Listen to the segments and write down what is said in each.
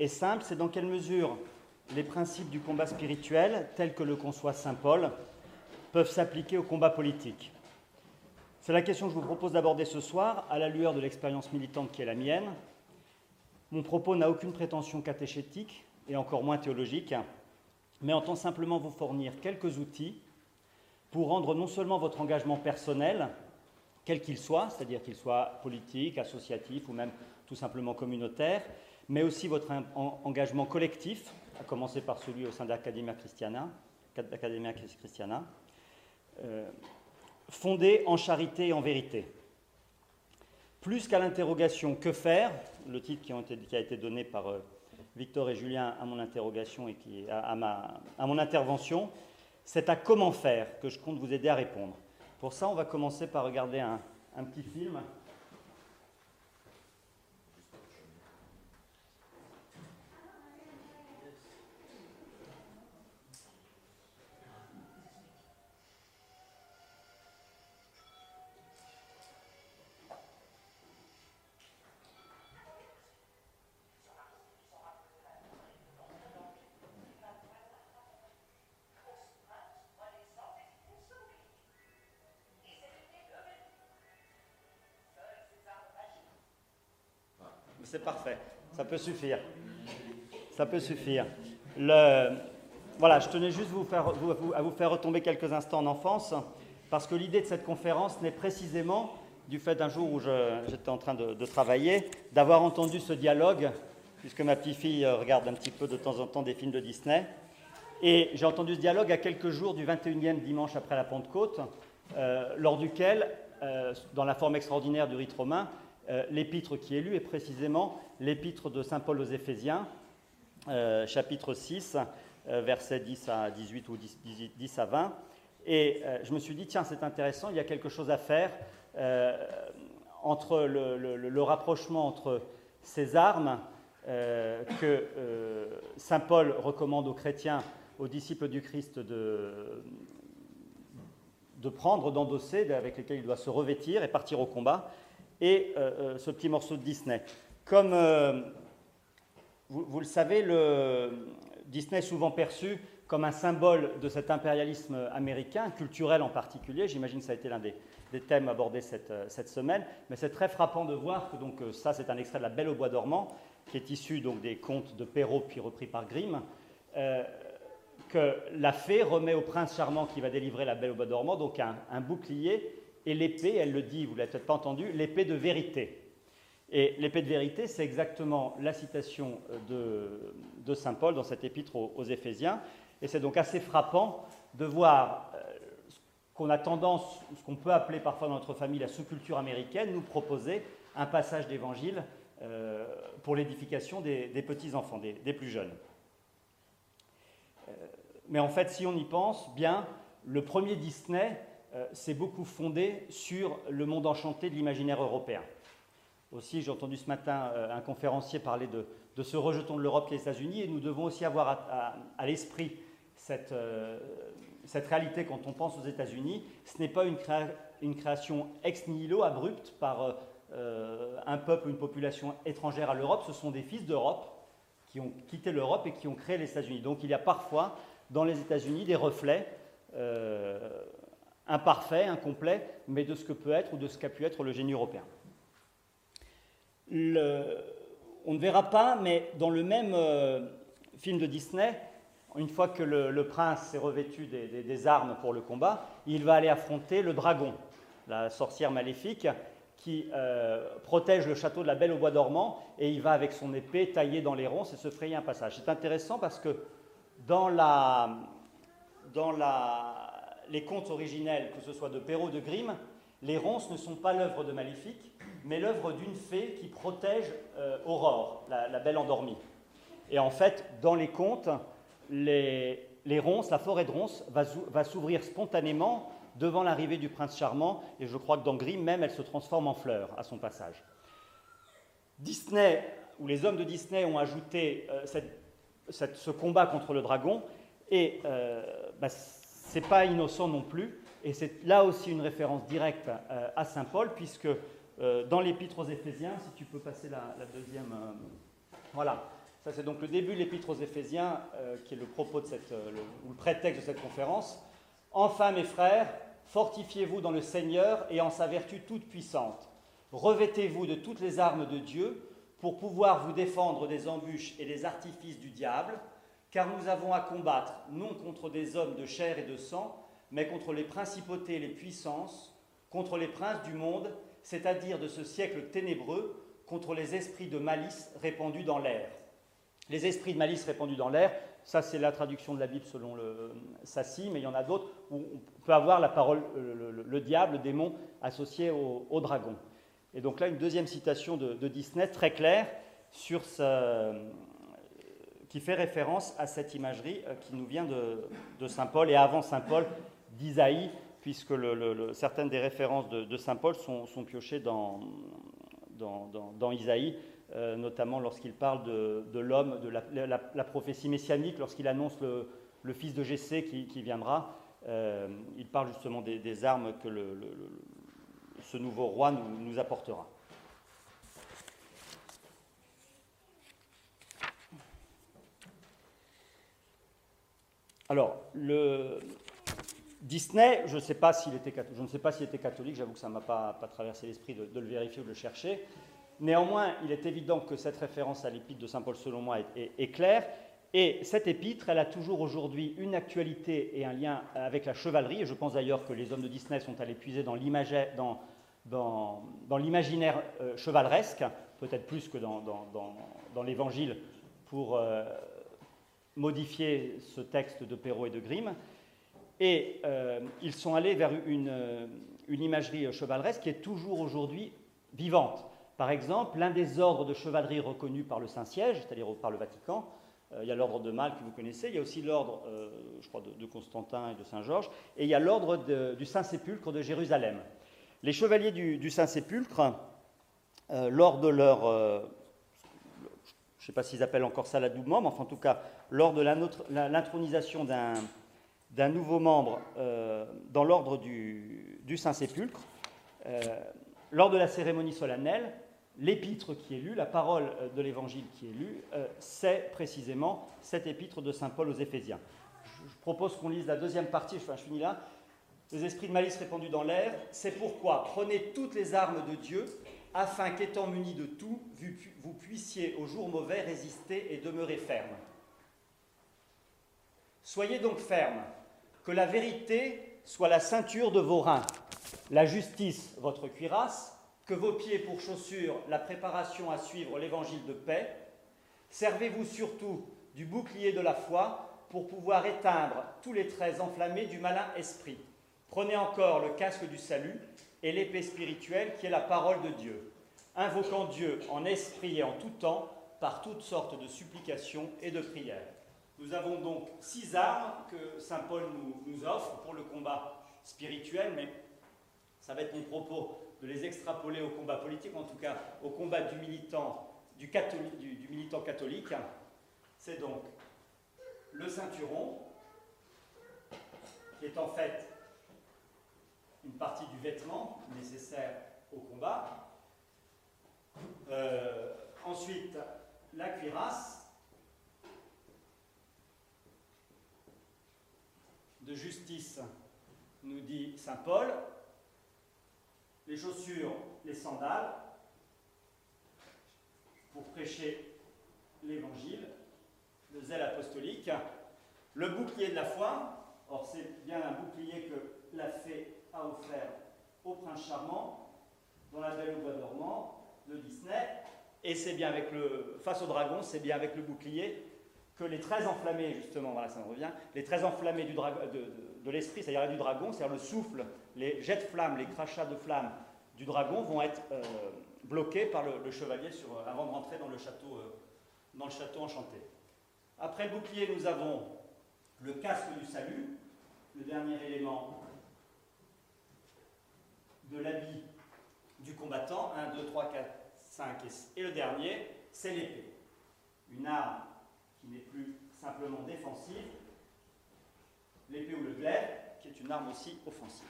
est simple, c'est dans quelle mesure les principes du combat spirituel, tels que le conçoit Saint Paul, peuvent s'appliquer au combat politique. C'est la question que je vous propose d'aborder ce soir, à la lueur de l'expérience militante qui est la mienne. Mon propos n'a aucune prétention catéchétique et encore moins théologique, mais entend simplement vous fournir quelques outils pour rendre non seulement votre engagement personnel, quel qu'il soit, c'est-à-dire qu'il soit politique, associatif ou même tout simplement communautaire, mais aussi votre engagement collectif, à commencer par celui au sein de l'Académia Christiana, euh, fondé en charité et en vérité. Plus qu'à l'interrogation que faire, le titre qui, a été donné par euh, Victor et Julien à mon interrogation et à, mon intervention, c'est à comment faire que je compte vous aider à répondre. Pour ça, on va commencer par regarder un petit film C'est parfait. Ça peut suffire. Ça peut suffire. Le... Voilà, je tenais juste à vous faire retomber quelques instants en enfance, parce que l'idée de cette conférence n'est précisément, du fait d'un jour où j'étais en train de, travailler, d'avoir entendu ce dialogue, puisque ma petite-fille euh, regarde un petit peu de temps en temps des films de Disney. Et j'ai entendu ce dialogue à quelques jours du 21e dimanche après la Pentecôte, euh, lors duquel, euh, dans la forme extraordinaire du rite romain, euh, l'épître qui est lu est précisément l'épître de Saint Paul aux Éphésiens, euh, chapitre 6, euh, versets 10 à 18 ou 10, à 20. Et je me suis dit, tiens, c'est intéressant, il y a quelque chose à faire entre le, rapprochement entre ces armes que Saint Paul recommande aux chrétiens, aux disciples du Christ de, de prendre, d'endosser, avec lesquels il doit se revêtir et partir au combat, et euh, euh, ce petit morceau de Disney. Comme euh, vous, le savez, le, Disney est souvent perçu comme un symbole de cet impérialisme américain, culturel en particulier. J'imagine que ça a été l'un des, thèmes abordés cette, semaine. Mais c'est très frappant de voir que donc, ça, c'est un extrait de La Belle au Bois dormant, qui est issu donc, des contes de Perrault, puis repris par Grimm. que la fée remet au prince charmant qui va délivrer la Belle au Bois dormant donc un bouclier et l'épée, elle le dit, vous ne l'avez peut-être pas entendu, l'épée de vérité. Et l'épée de vérité, c'est exactement la citation de, de Saint Paul dans cet épître aux, Éphésiens. Et c'est donc assez frappant de voir euh, ce qu'on a tendance, ce qu'on peut appeler parfois dans notre famille la sous-culture américaine, nous proposer un passage d'évangile euh, pour l'édification des, petits-enfants, des, plus jeunes. Euh, mais en fait, si on y pense bien, le premier Disney, euh, c'est beaucoup fondé sur le monde enchanté de l'imaginaire européen. Aussi, j'ai entendu ce matin euh, un conférencier parler de, ce rejeton de l'Europe qui est les États-Unis, et nous devons aussi avoir à, l'esprit euh, cette, réalité quand on pense aux États-Unis. Ce n'est pas une, création ex nihilo, abrupte, par un peuple ou une population étrangère à l'Europe, ce sont des fils d'Europe qui ont quitté l'Europe et qui ont créé les États-Unis. Donc il y a parfois dans les États-Unis des reflets imparfait, incomplet, mais de ce que peut être ou de ce qu'a pu être le génie européen. on ne verra pas, mais dans le même euh, film de Disney, une fois que le, prince s'est revêtu des, armes pour le combat, il va aller affronter le dragon, la sorcière maléfique, qui euh, protège le château de la Belle au Bois dormant, et il va avec son épée tailler dans les ronces et se frayer un passage. C'est intéressant parce que dans la, dans la les contes originels, que ce soit de Perrault de Grimm, les ronces ne sont pas l'œuvre de Maléfique, mais l'œuvre d'une fée qui protège euh, Aurore, la, belle endormie. Et en fait, dans les contes, les, ronces, la forêt de ronces va, s'ouvrir spontanément devant l'arrivée du prince charmant, et je crois que dans Grimm même, elle se transforme en fleur à son passage. Disney, ou les hommes de Disney ont ajouté euh, ce combat contre le dragon, et euh, bah, n'est pas innocent non plus, et c'est là aussi une référence directe euh, à Saint Paul, puisque euh, dans l'Épître aux Éphésiens, si tu peux passer la, deuxième, euh, voilà, Ça, c'est donc le début de l'épître aux Éphésiens, qui est le propos de cette, ou le prétexte de cette conférence. Enfin, mes frères, fortifiez-vous dans le Seigneur et en sa vertu toute puissante. Revêtez-vous de toutes les armes de Dieu pour pouvoir vous défendre des embûches et des artifices du diable, car nous avons à combattre non contre des hommes de chair et de sang, mais contre les principautés et les puissances, contre les princes du monde, c'est-à-dire de ce siècle ténébreux, contre les esprits de malice répandus dans l'air. Les esprits de malice répandus dans l'air, ça c'est la traduction de la Bible selon le Sassi, mais il y en a d'autres où on peut avoir la parole, le, diable, le démon associé au, dragon. Et donc là, une deuxième citation de, Disney très claire sur qui fait référence à cette imagerie euh, qui nous vient de, Saint Paul et avant Saint Paul d'Isaïe, puisque certaines des références de, Saint Paul sont, piochées dans, Isaïe. Euh, notamment lorsqu'il parle de, l'homme, de la, prophétie messianique, lorsqu'il annonce le, fils de Jessé qui, viendra. Euh, il parle justement des, armes que ce nouveau roi nous, apportera. Alors, Disney, je, sais ne sais pas s'il était catholique, j'avoue que ça ne m'a pas, traversé l'esprit de, de, le vérifier ou de le chercher. Néanmoins, il est évident que cette référence à l'épître de Saint Paul, selon moi, est, claire. Et cette épître, elle a toujours aujourd'hui une actualité et un lien avec la chevalerie. Et je pense d'ailleurs que les hommes de Disney sont allés puiser dans l'imaginaire euh, chevaleresque, peut-être plus que dans, l'évangile, pour euh, modifier ce texte de Perrault et de Grimm. Et euh, ils sont allés vers une, une imagerie chevaleresque qui est toujours aujourd'hui vivante. Par exemple, l'un des ordres de chevalerie reconnus par le Saint-Siège, c'est-à-dire par le Vatican, euh, il y a l'ordre de Malte que vous connaissez, il y a aussi l'ordre, euh, je crois, de, Constantin et de Saint-Georges, et il y a l'ordre du Saint-Sépulcre de Jérusalem. Les chevaliers du, Saint-Sépulcre, euh, lors de leur, je ne sais pas s'ils appellent encore ça l'adoubement, mais en tout cas, lors de l'intronisation d'un nouveau membre dans l'ordre du, Saint-Sépulcre, lors de la cérémonie solennelle, l'épître qui est lu, la parole euh, de l'évangile qui est lue, euh, c'est précisément cette épître de Saint Paul aux Éphésiens. Je propose qu'on lise la deuxième partie, je finis là. Les esprits de malice répandus dans l'air, c'est pourquoi prenez toutes les armes de Dieu, afin qu'étant munis de tout, vous puissiez au jour mauvais résister et demeurer ferme. Soyez donc fermes, que la vérité soit la ceinture de vos reins, la justice votre cuirasse, que vos pieds pour chaussures la préparation à suivre l'évangile de paix. Servez-vous surtout du bouclier de la foi pour pouvoir éteindre tous les traits enflammés du malin esprit. Prenez encore le casque du salut et l'épée spirituelle qui est la parole de Dieu, invoquant Dieu en esprit et en tout temps par toutes sortes de supplications et de prières. Nous avons donc six armes que Saint Paul nous, offre pour le combat spirituel, mais ça va être mon propos de les extrapoler au combat politique, en tout cas au combat du militant, du, militant catholique, c'est donc le ceinturon, qui est en fait une partie du vêtement nécessaire au combat. Euh, ensuite, la cuirasse de justice, nous dit Saint Paul, les chaussures, les sandales, pour prêcher l'évangile, le zèle apostolique, le bouclier de la foi, or c'est bien un bouclier que offert au prince charmant dans la Belle au bois dormant de Disney, et c'est bien avec le, face au dragon, c'est bien avec le bouclier que les traits enflammés, justement, voilà, ça me revient, les traits enflammés du de, l'esprit, c'est-à-dire du dragon, c'est-à-dire le souffle, les jets de flammes, les crachats de flammes du dragon vont être euh, bloqués par le, chevalier euh, avant de rentrer euh, dans le château enchanté. Après le bouclier, nous avons le casque du salut, le dernier élément de l'habit du combattant, 1, 2, 3, 4, 5, et le dernier, c'est l'épée. Une arme qui n'est plus simplement défensive, l'épée ou le glaive, qui est une arme aussi offensive.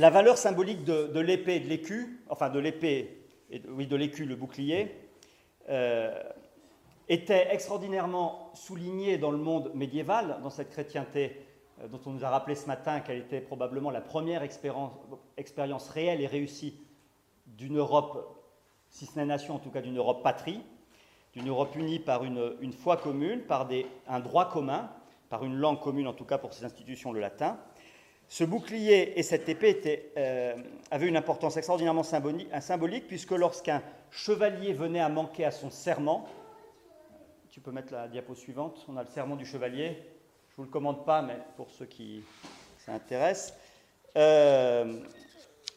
la valeur symbolique de, l'épée et de l'écu, enfin de l'épée, oui, de l'écu, le bouclier, euh, était extraordinairement soulignée dans le monde médiéval, dans cette chrétienté euh, dont on nous a rappelé ce matin qu'elle était probablement la première expérience, réelle et réussie d'une Europe, si ce n'est nation, en tout cas d'une Europe patrie, d'une Europe unie par une, une foi commune, par des, un droit commun, par une langue commune, en tout cas pour ces institutions, le latin. Ce bouclier et cette épée euh, avaient une importance extraordinairement symbolique, puisque lorsqu'un chevalier venait à manquer à son serment, tu peux mettre la diapo suivante, on a le serment du chevalier, je ne vous le commande pas, mais pour ceux qui s'intéressent, euh,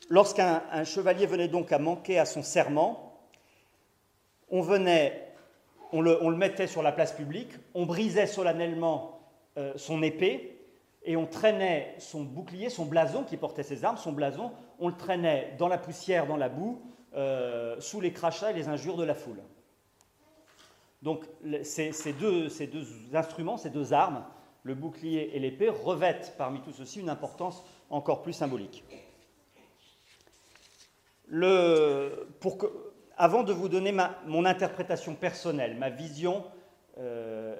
lorsqu'un chevalier venait donc à manquer à son serment, on venait, on le, mettait sur la place publique, on brisait solennellement euh, son épée et on traînait son bouclier, son blason qui portait ses armes, son blason, on le traînait dans la poussière, dans la boue, euh, sous les crachats et les injures de la foule. Donc ces, deux, instruments, ces deux armes, le bouclier et l'épée, revêtent parmi tout ceci une importance encore plus symbolique. Avant de vous donner mon interprétation personnelle, ma vision euh,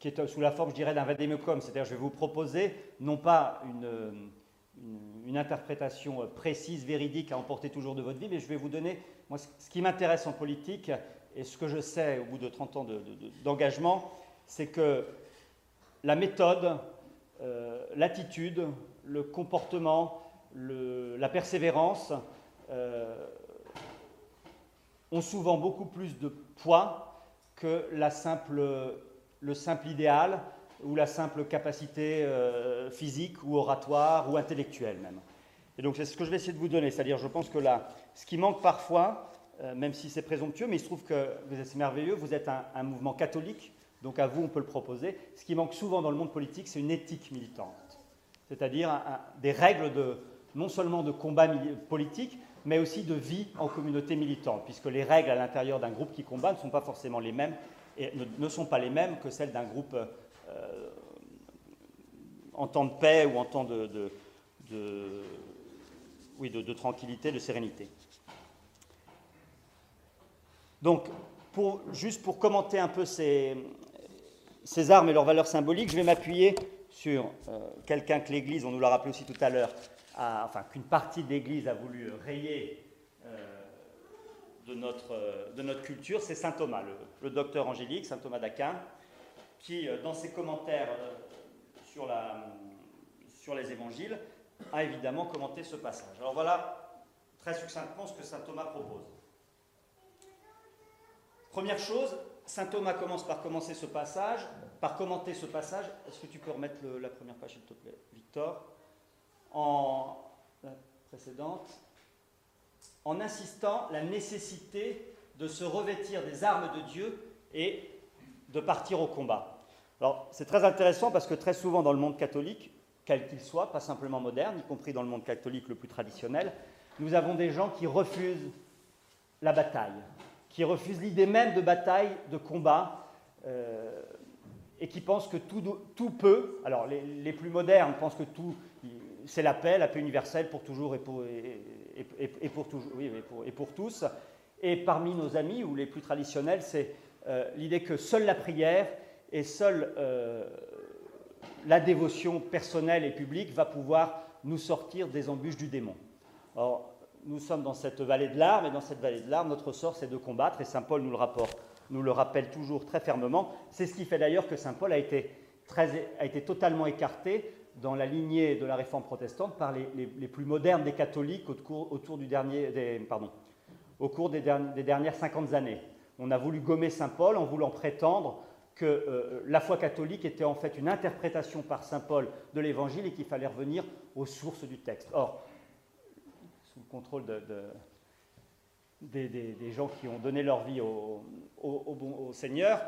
qui est sous la forme, je dirais, d'un vademecum, c'est-à-dire je vais vous proposer non pas une, une, interprétation précise, véridique à emporter toujours de votre vie, mais je vais vous donner, moi, ce qui m'intéresse en politique et ce que je sais au bout de 30 ans d'engagement, c'est que la méthode, euh, l'attitude, le comportement, la persévérance euh, ont souvent beaucoup plus de poids que le simple idéal ou la simple capacité euh, physique ou oratoire ou intellectuelle même. Et donc c'est ce que je vais essayer de vous donner, c'est-à-dire je pense que là, ce qui manque parfois, euh, même si c'est présomptueux, mais il se trouve que vous êtes merveilleux, vous êtes un, mouvement catholique, donc à vous on peut le proposer. Ce qui manque souvent dans le monde politique, c'est une éthique militante, c'est-à-dire des règles de, non seulement de combat politique, mais aussi de vie en communauté militante, puisque les règles à l'intérieur d'un groupe qui combat ne sont pas forcément les mêmes et ne, sont pas les mêmes que celles d'un groupe euh, en temps de paix ou en temps de, tranquillité, de sérénité. Donc, juste pour commenter un peu ces, armes et leurs valeurs symboliques, je vais m'appuyer sur euh, quelqu'un que l'Église, on nous l'a rappelé aussi tout à l'heure, enfin qu'une partie de l'Église a voulu rayer de notre, euh, de notre culture, c'est saint Thomas, le, docteur angélique, saint Thomas d'Aquin, qui, euh, dans ses commentaires euh, sur les évangiles, a évidemment commenté ce passage. Alors voilà, très succinctement, ce que saint Thomas propose. Première chose, saint Thomas commence par commencer ce passage, par commenter ce passage. Est-ce que tu peux remettre la première page, s'il te plaît, Victor? En la précédente en insistant la nécessité de se revêtir des armes de Dieu et de partir au combat. Alors c'est très intéressant parce que très souvent dans le monde catholique, quel qu'il soit, pas simplement moderne, y compris dans le monde catholique le plus traditionnel, nous avons des gens qui refusent la bataille, qui refusent l'idée même de bataille, de combat, euh, et qui pensent que tout, peut. Alors les, plus modernes pensent que tout, c'est la paix, la paix universelle pour toujours et pour, et, pour, tous. Et parmi nos amis, ou les plus traditionnels, c'est euh, l'idée que seule la prière et seule euh, la dévotion personnelle et publique va pouvoir nous sortir des embûches du démon. Or, nous sommes dans cette vallée de larmes, et dans cette vallée de larmes, notre sort, c'est de combattre, et Saint Paul nous le, rapporte, nous le rappelle toujours très fermement. C'est ce qui fait d'ailleurs que Saint Paul a été, très, a été totalement écarté dans la lignée de la réforme protestante par les, plus modernes des catholiques au cours, autour du dernier, des, pardon, au cours des, dernières 50 années. On a voulu gommer Saint Paul en voulant prétendre que euh, la foi catholique était en fait une interprétation par Saint Paul de l'Évangile et qu'il fallait revenir aux sources du texte. Or, sous le contrôle de, des, gens qui ont donné leur vie au, Seigneur,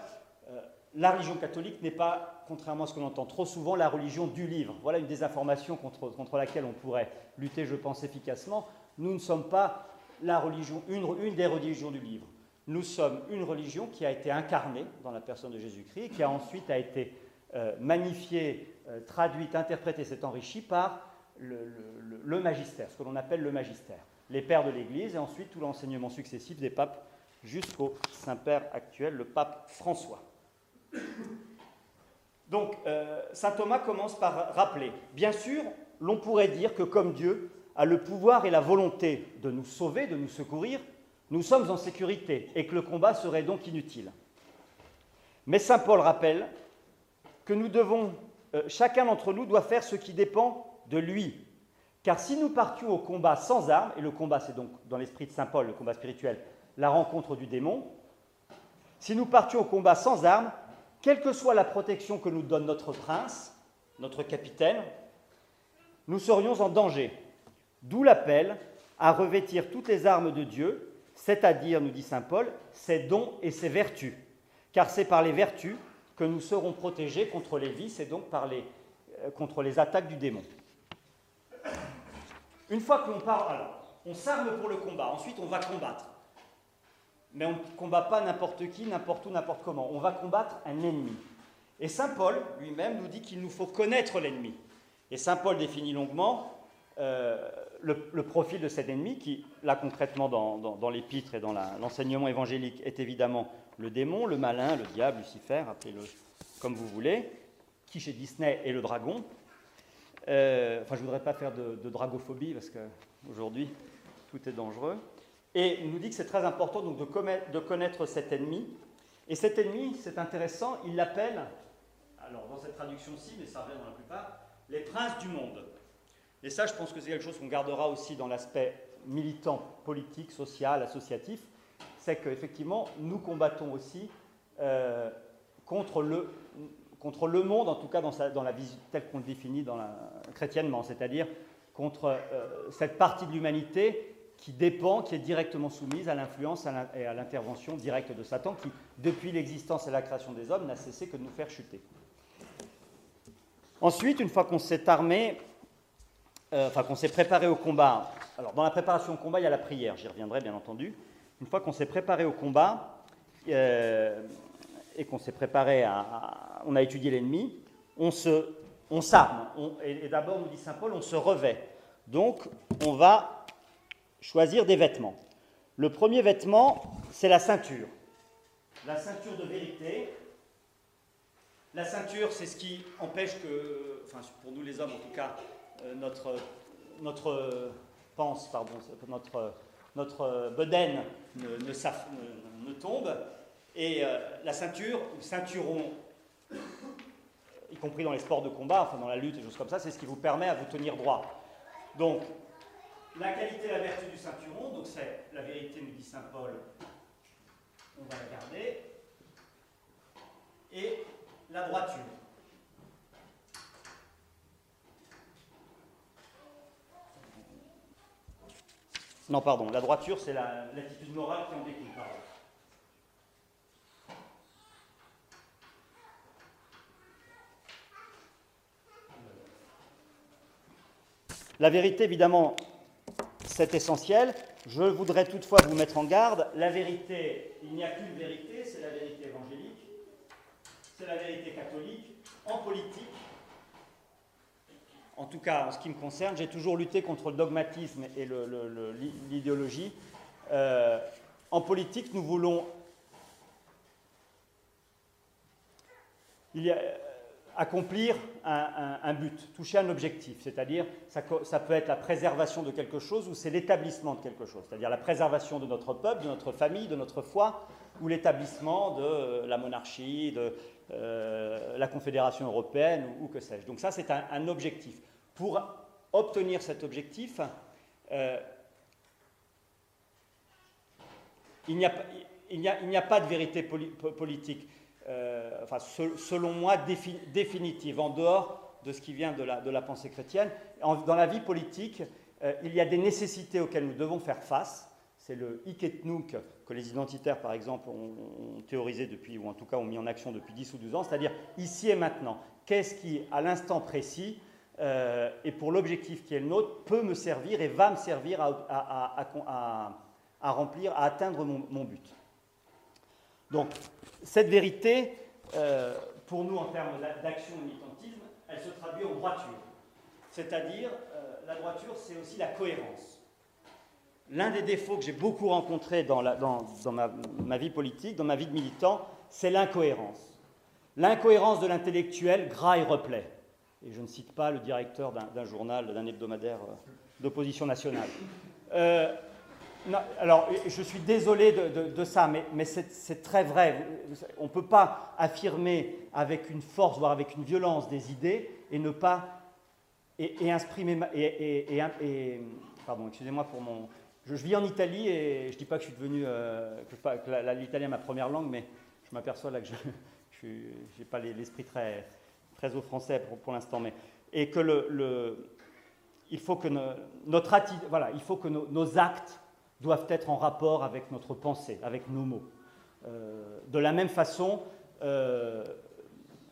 euh, la religion catholique n'est pas, contrairement à ce qu'on entend trop souvent, la religion du livre. Voilà une désinformation contre, contre laquelle on pourrait lutter, je pense, efficacement. Nous ne sommes pas la religion, une, des religions du livre. Nous sommes une religion qui a été incarnée dans la personne de Jésus-Christ, qui a ensuite été euh, magnifiée, euh, traduite, interprétée, s'est enrichie par le, magistère, ce que l'on appelle le magistère. Les pères de l'Église et ensuite tout l'enseignement successif des papes jusqu'au Saint-Père actuel, le pape François. Donc, euh, Saint Thomas commence par rappeler, bien sûr, l'on pourrait dire que comme Dieu a le pouvoir et la volonté de nous sauver, de nous secourir, nous sommes en sécurité et que le combat serait donc inutile. Mais Saint Paul rappelle que nous devons, euh, chacun d'entre nous doit faire ce qui dépend de lui. Car si nous partions au combat sans armes, et le combat c'est donc dans l'esprit de Saint Paul, le combat spirituel, la rencontre du démon, si nous partions au combat sans armes, quelle que soit la protection que nous donne notre prince, notre capitaine, nous serions en danger. D'où l'appel à revêtir toutes les armes de Dieu, c'est-à-dire, nous dit Saint Paul, ses dons et ses vertus. Car c'est par les vertus que nous serons protégés contre les vices et donc euh, contre les attaques du démon. Une fois que l'on part, alors, on s'arme pour le combat, ensuite on va combattre. Mais on ne combat pas n'importe qui, n'importe où, n'importe comment. On va combattre un ennemi. Et Saint Paul lui-même nous dit qu'il nous faut connaître l'ennemi. Et Saint Paul définit longuement euh, le, profil de cet ennemi, qui, là concrètement dans, l'épître et dans l'enseignement évangélique, est évidemment le démon, le malin, le diable, Lucifer, appelez-le comme vous voulez, qui chez Disney est le dragon. Euh, enfin, je ne voudrais pas faire de, dragophobie, parce qu'aujourd'hui, tout est dangereux. Et il nous dit que c'est très important donc, de, connaître cet ennemi. Et cet ennemi, c'est intéressant, il l'appelle, alors dans cette traduction-ci, mais ça revient dans la plupart, les princes du monde. Et ça, je pense que c'est quelque chose qu'on gardera aussi dans l'aspect militant, politique, social, associatif, c'est qu'effectivement, nous combattons aussi euh, contre, le, contre le monde, en tout cas dans, la vision telle qu'on le définit chrétiennement, c'est-à-dire contre euh, cette partie de l'humanité qui dépend, qui est directement soumise à l'influence et à l'intervention directe de Satan, qui, depuis l'existence et la création des hommes, n'a cessé que de nous faire chuter. Ensuite, une fois qu'on s'est armé, euh, enfin qu'on s'est préparé au combat, alors dans la préparation au combat, il y a la prière, j'y reviendrai bien entendu. Une fois qu'on s'est préparé au combat euh, et qu'on s'est préparé à, On a étudié l'ennemi, on se, on s'arme. et d'abord, nous dit Saint Paul, on se revêt. Donc, on va choisir des vêtements. Le premier vêtement, c'est la ceinture. La ceinture de vérité. La ceinture, c'est ce qui empêche que, enfin pour nous les hommes en tout cas, euh, notre, notre pense, pardon, notre, notre bedaine ne, ne, tombe. Et euh, la ceinture, ou ceinturon, y compris dans les sports de combat, enfin dans la lutte et choses comme ça, c'est ce qui vous permet à vous tenir droit. Donc, la qualité la vertu du ceinturon, donc c'est la vérité, nous dit Saint Paul, on va la garder, et la droiture. Non, pardon, la droiture, c'est l'attitude morale qui en découle. La vérité, évidemment, c'est essentiel. Je voudrais toutefois vous mettre en garde. La vérité, il n'y a qu'une vérité, c'est la vérité évangélique, c'est la vérité catholique. En politique, en tout cas en ce qui me concerne, j'ai toujours lutté contre le dogmatisme et l'idéologie. Euh, en politique, nous voulons. Il y a, accomplir un, but, toucher un objectif, c'est-à-dire ça, ça, peut être la préservation de quelque chose ou c'est l'établissement de quelque chose, c'est-à-dire la préservation de notre peuple, de notre famille, de notre foi, ou l'établissement de euh, la monarchie, de euh, la Confédération européenne ou, que sais-je. Donc ça, c'est un, objectif. Pour obtenir cet objectif, euh, il n'y a, a, pas de vérité politique. Euh, enfin, selon moi, définitive, en dehors de ce qui vient de la, pensée chrétienne. dans la vie politique, euh, il y a des nécessités auxquelles nous devons faire face. C'est le iketnouk que les identitaires, par exemple, ont, théorisé depuis, ou en tout cas ont mis en action depuis 10 ou 12 ans, c'est-à-dire ici et maintenant. Qu'est-ce qui, à l'instant précis, euh, et pour l'objectif qui est le nôtre, peut me servir et va me servir à, remplir, à atteindre mon but? Donc, cette vérité, euh, pour nous en termes d'action militantisme, elle se traduit en droiture. C'est-à-dire, euh, la droiture, c'est aussi la cohérence. L'un des défauts que j'ai beaucoup rencontrés dans, ma, vie politique, dans ma vie de militant, c'est l'incohérence. L'incohérence de l'intellectuel gras et replaît. Et je ne cite pas le directeur d'un journal, d'un hebdomadaire euh, d'opposition nationale. Alors, je suis désolé de, ça, mais, c'est très vrai. On ne peut pas affirmer avec une force, voire avec une violence des idées et ne pas. et, exprimer. Et, pardon, excusez-moi pour mon. Je, vis en Italie et je ne dis pas que je suis devenu. Euh, que, l'italien est ma première langue, mais je m'aperçois là que je n'ai pas l'esprit très, très au français pour, l'instant. Et que il faut que, notre voilà, il faut que nos actes doivent être en rapport avec notre pensée, avec nos mots. Euh, de la même façon, euh,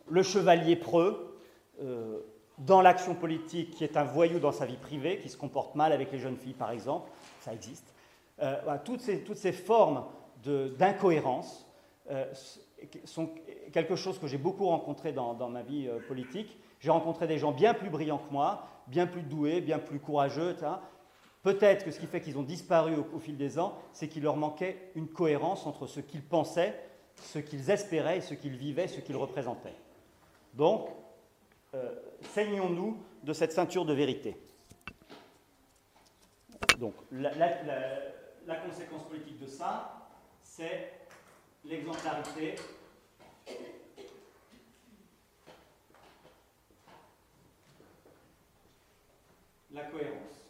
le chevalier preux, euh, dans l'action politique, qui est un voyou dans sa vie privée, qui se comporte mal avec les jeunes filles, par exemple, ça existe. toutes, ces, toutes, ces, formes d'incohérence sont quelque chose que j'ai beaucoup rencontré dans, dans ma vie politique. J'ai rencontré des gens bien plus brillants que moi, bien plus doués, bien plus courageux, Peut-être que ce qui fait qu'ils ont disparu au, fil des ans, c'est qu'il leur manquait une cohérence entre ce qu'ils pensaient, ce qu'ils espéraient, ce qu'ils vivaient, ce qu'ils représentaient. Donc, euh, saignons-nous de cette ceinture de vérité. Donc, la, la conséquence politique de ça, c'est l'exemplarité la cohérence.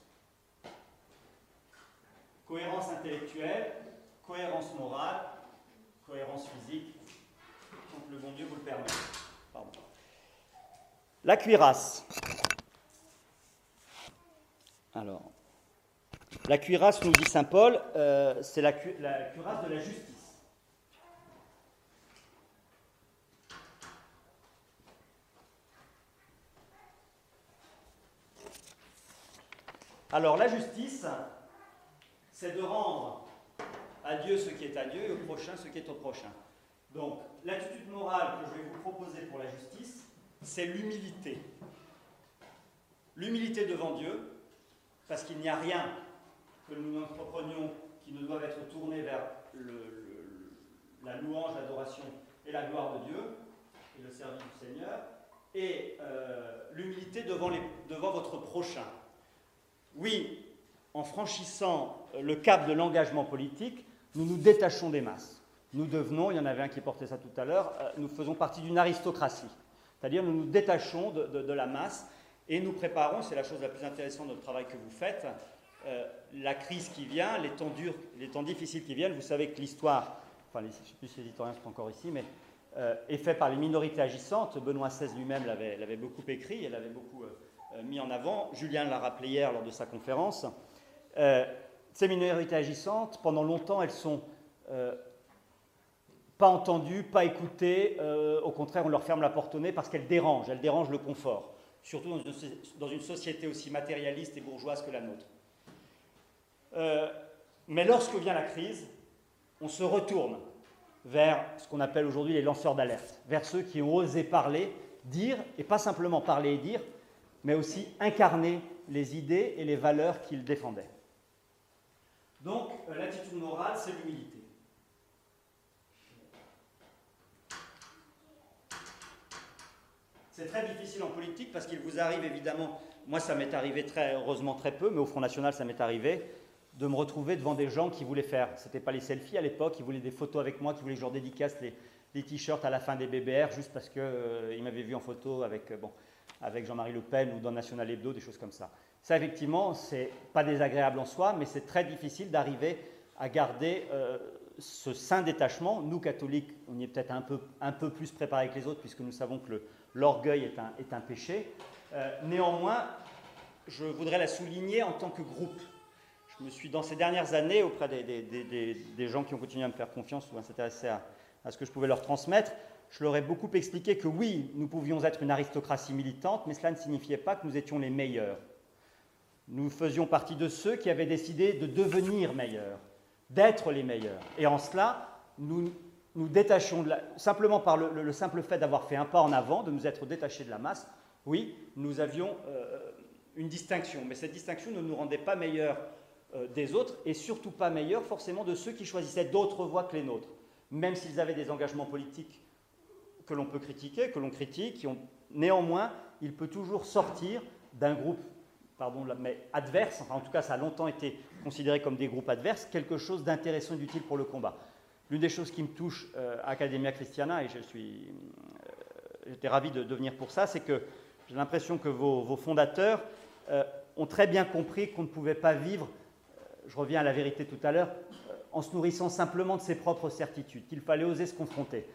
Cohérence intellectuelle, cohérence morale, cohérence physique, quand le bon Dieu vous le permet. La cuirasse. Alors, la cuirasse, nous dit saint Paul, euh, c'est la cuirasse de la justice. Alors, la justice, c'est de rendre à Dieu ce qui est à Dieu et au prochain ce qui est au prochain. Donc, l'attitude morale que je vais vous proposer pour la justice, c'est l'humilité. L'humilité devant Dieu, parce qu'il n'y a rien que nous entreprenions qui ne doive être tourné vers la louange, l'adoration et la gloire de Dieu, et le service du Seigneur, et euh, l'humilité devant, devant votre prochain. Oui, en franchissant le cap de l'engagement politique, nous nous détachons des masses. Nous devenons, il y en avait un qui portait ça tout à l'heure, euh, nous faisons partie d'une aristocratie. C'est-à-dire nous nous détachons de, la masse et nous préparons, c'est la chose la plus intéressante de notre travail que vous faites, euh, la crise qui vient, les temps durs, les temps difficiles qui viennent. Vous savez que l'histoire, enfin je ne sais plus si les historiens sont encore ici, mais euh, est fait par les minorités agissantes. Benoît XVI lui-même l'avait beaucoup écrit, et l'avait beaucoup mis en avant. Julien l'a rappelé hier lors de sa conférence. Euh, ces minorités agissantes, pendant longtemps, elles sont euh, pas entendues, pas écoutées. Euh, au contraire, on leur ferme la porte au nez parce qu'elles dérangent, elles dérangent le confort, surtout dans une, société aussi matérialiste et bourgeoise que la nôtre. mais lorsque vient la crise, on se retourne vers ce qu'on appelle aujourd'hui les lanceurs d'alerte, vers ceux qui ont osé parler, dire, et pas simplement parler et dire, mais aussi incarner les idées et les valeurs qu'ils défendaient. Donc, euh, l'attitude morale, c'est l'humilité. C'est très difficile en politique parce qu'il vous arrive évidemment, moi ça m'est arrivé très heureusement très peu, mais au Front National ça m'est arrivé, de me retrouver devant des gens qui voulaient faire, c'était pas les selfies à l'époque, ils voulaient des photos avec moi, qui voulaient que je leur dédicace les, t-shirts à la fin des BBR juste parce qu'ils euh, m'avaient vu en photo avec, euh, bon, avec Jean-Marie Le Pen ou dans National Hebdo, des choses comme ça. Ça, effectivement, c'est pas désagréable en soi, mais c'est très difficile d'arriver à garder euh, ce saint détachement. Nous, catholiques, on y est peut-être un peu, plus préparés que les autres, puisque nous savons que l'orgueil est un, péché. Euh, néanmoins, je voudrais la souligner en tant que groupe. Je me suis, dans ces dernières années, auprès des, gens qui ont continué à me faire confiance ou à s'intéresser à ce que je pouvais leur transmettre, je leur ai beaucoup expliqué que oui, nous pouvions être une aristocratie militante, mais cela ne signifiait pas que nous étions les meilleurs. Nous faisions partie de ceux qui avaient décidé de devenir meilleurs, d'être les meilleurs. Et en cela, nous nous détachions simplement par le, simple fait d'avoir fait un pas en avant, de nous être détachés de la masse. Oui, nous avions, euh, une distinction. Mais cette distinction ne nous rendait pas meilleurs euh, des autres et surtout pas meilleurs forcément de ceux qui choisissaient d'autres voies que les nôtres, même s'ils avaient des engagements politiques que l'on peut critiquer, que l'on critique, qui néanmoins, il peut toujours sortir d'un groupe, pardon, mais adverse, enfin en tout cas ça a longtemps été considéré comme des groupes adverses, quelque chose d'intéressant et d'utile pour le combat. L'une des choses qui me touche euh, à Academia Christiana, et je suis, euh, j'étais ravi de, de, venir pour ça, c'est que j'ai l'impression que vos, vos fondateurs euh, ont très bien compris qu'on ne pouvait pas vivre, je reviens à la vérité tout à l'heure, en se nourrissant simplement de ses propres certitudes, qu'il fallait oser se confronter.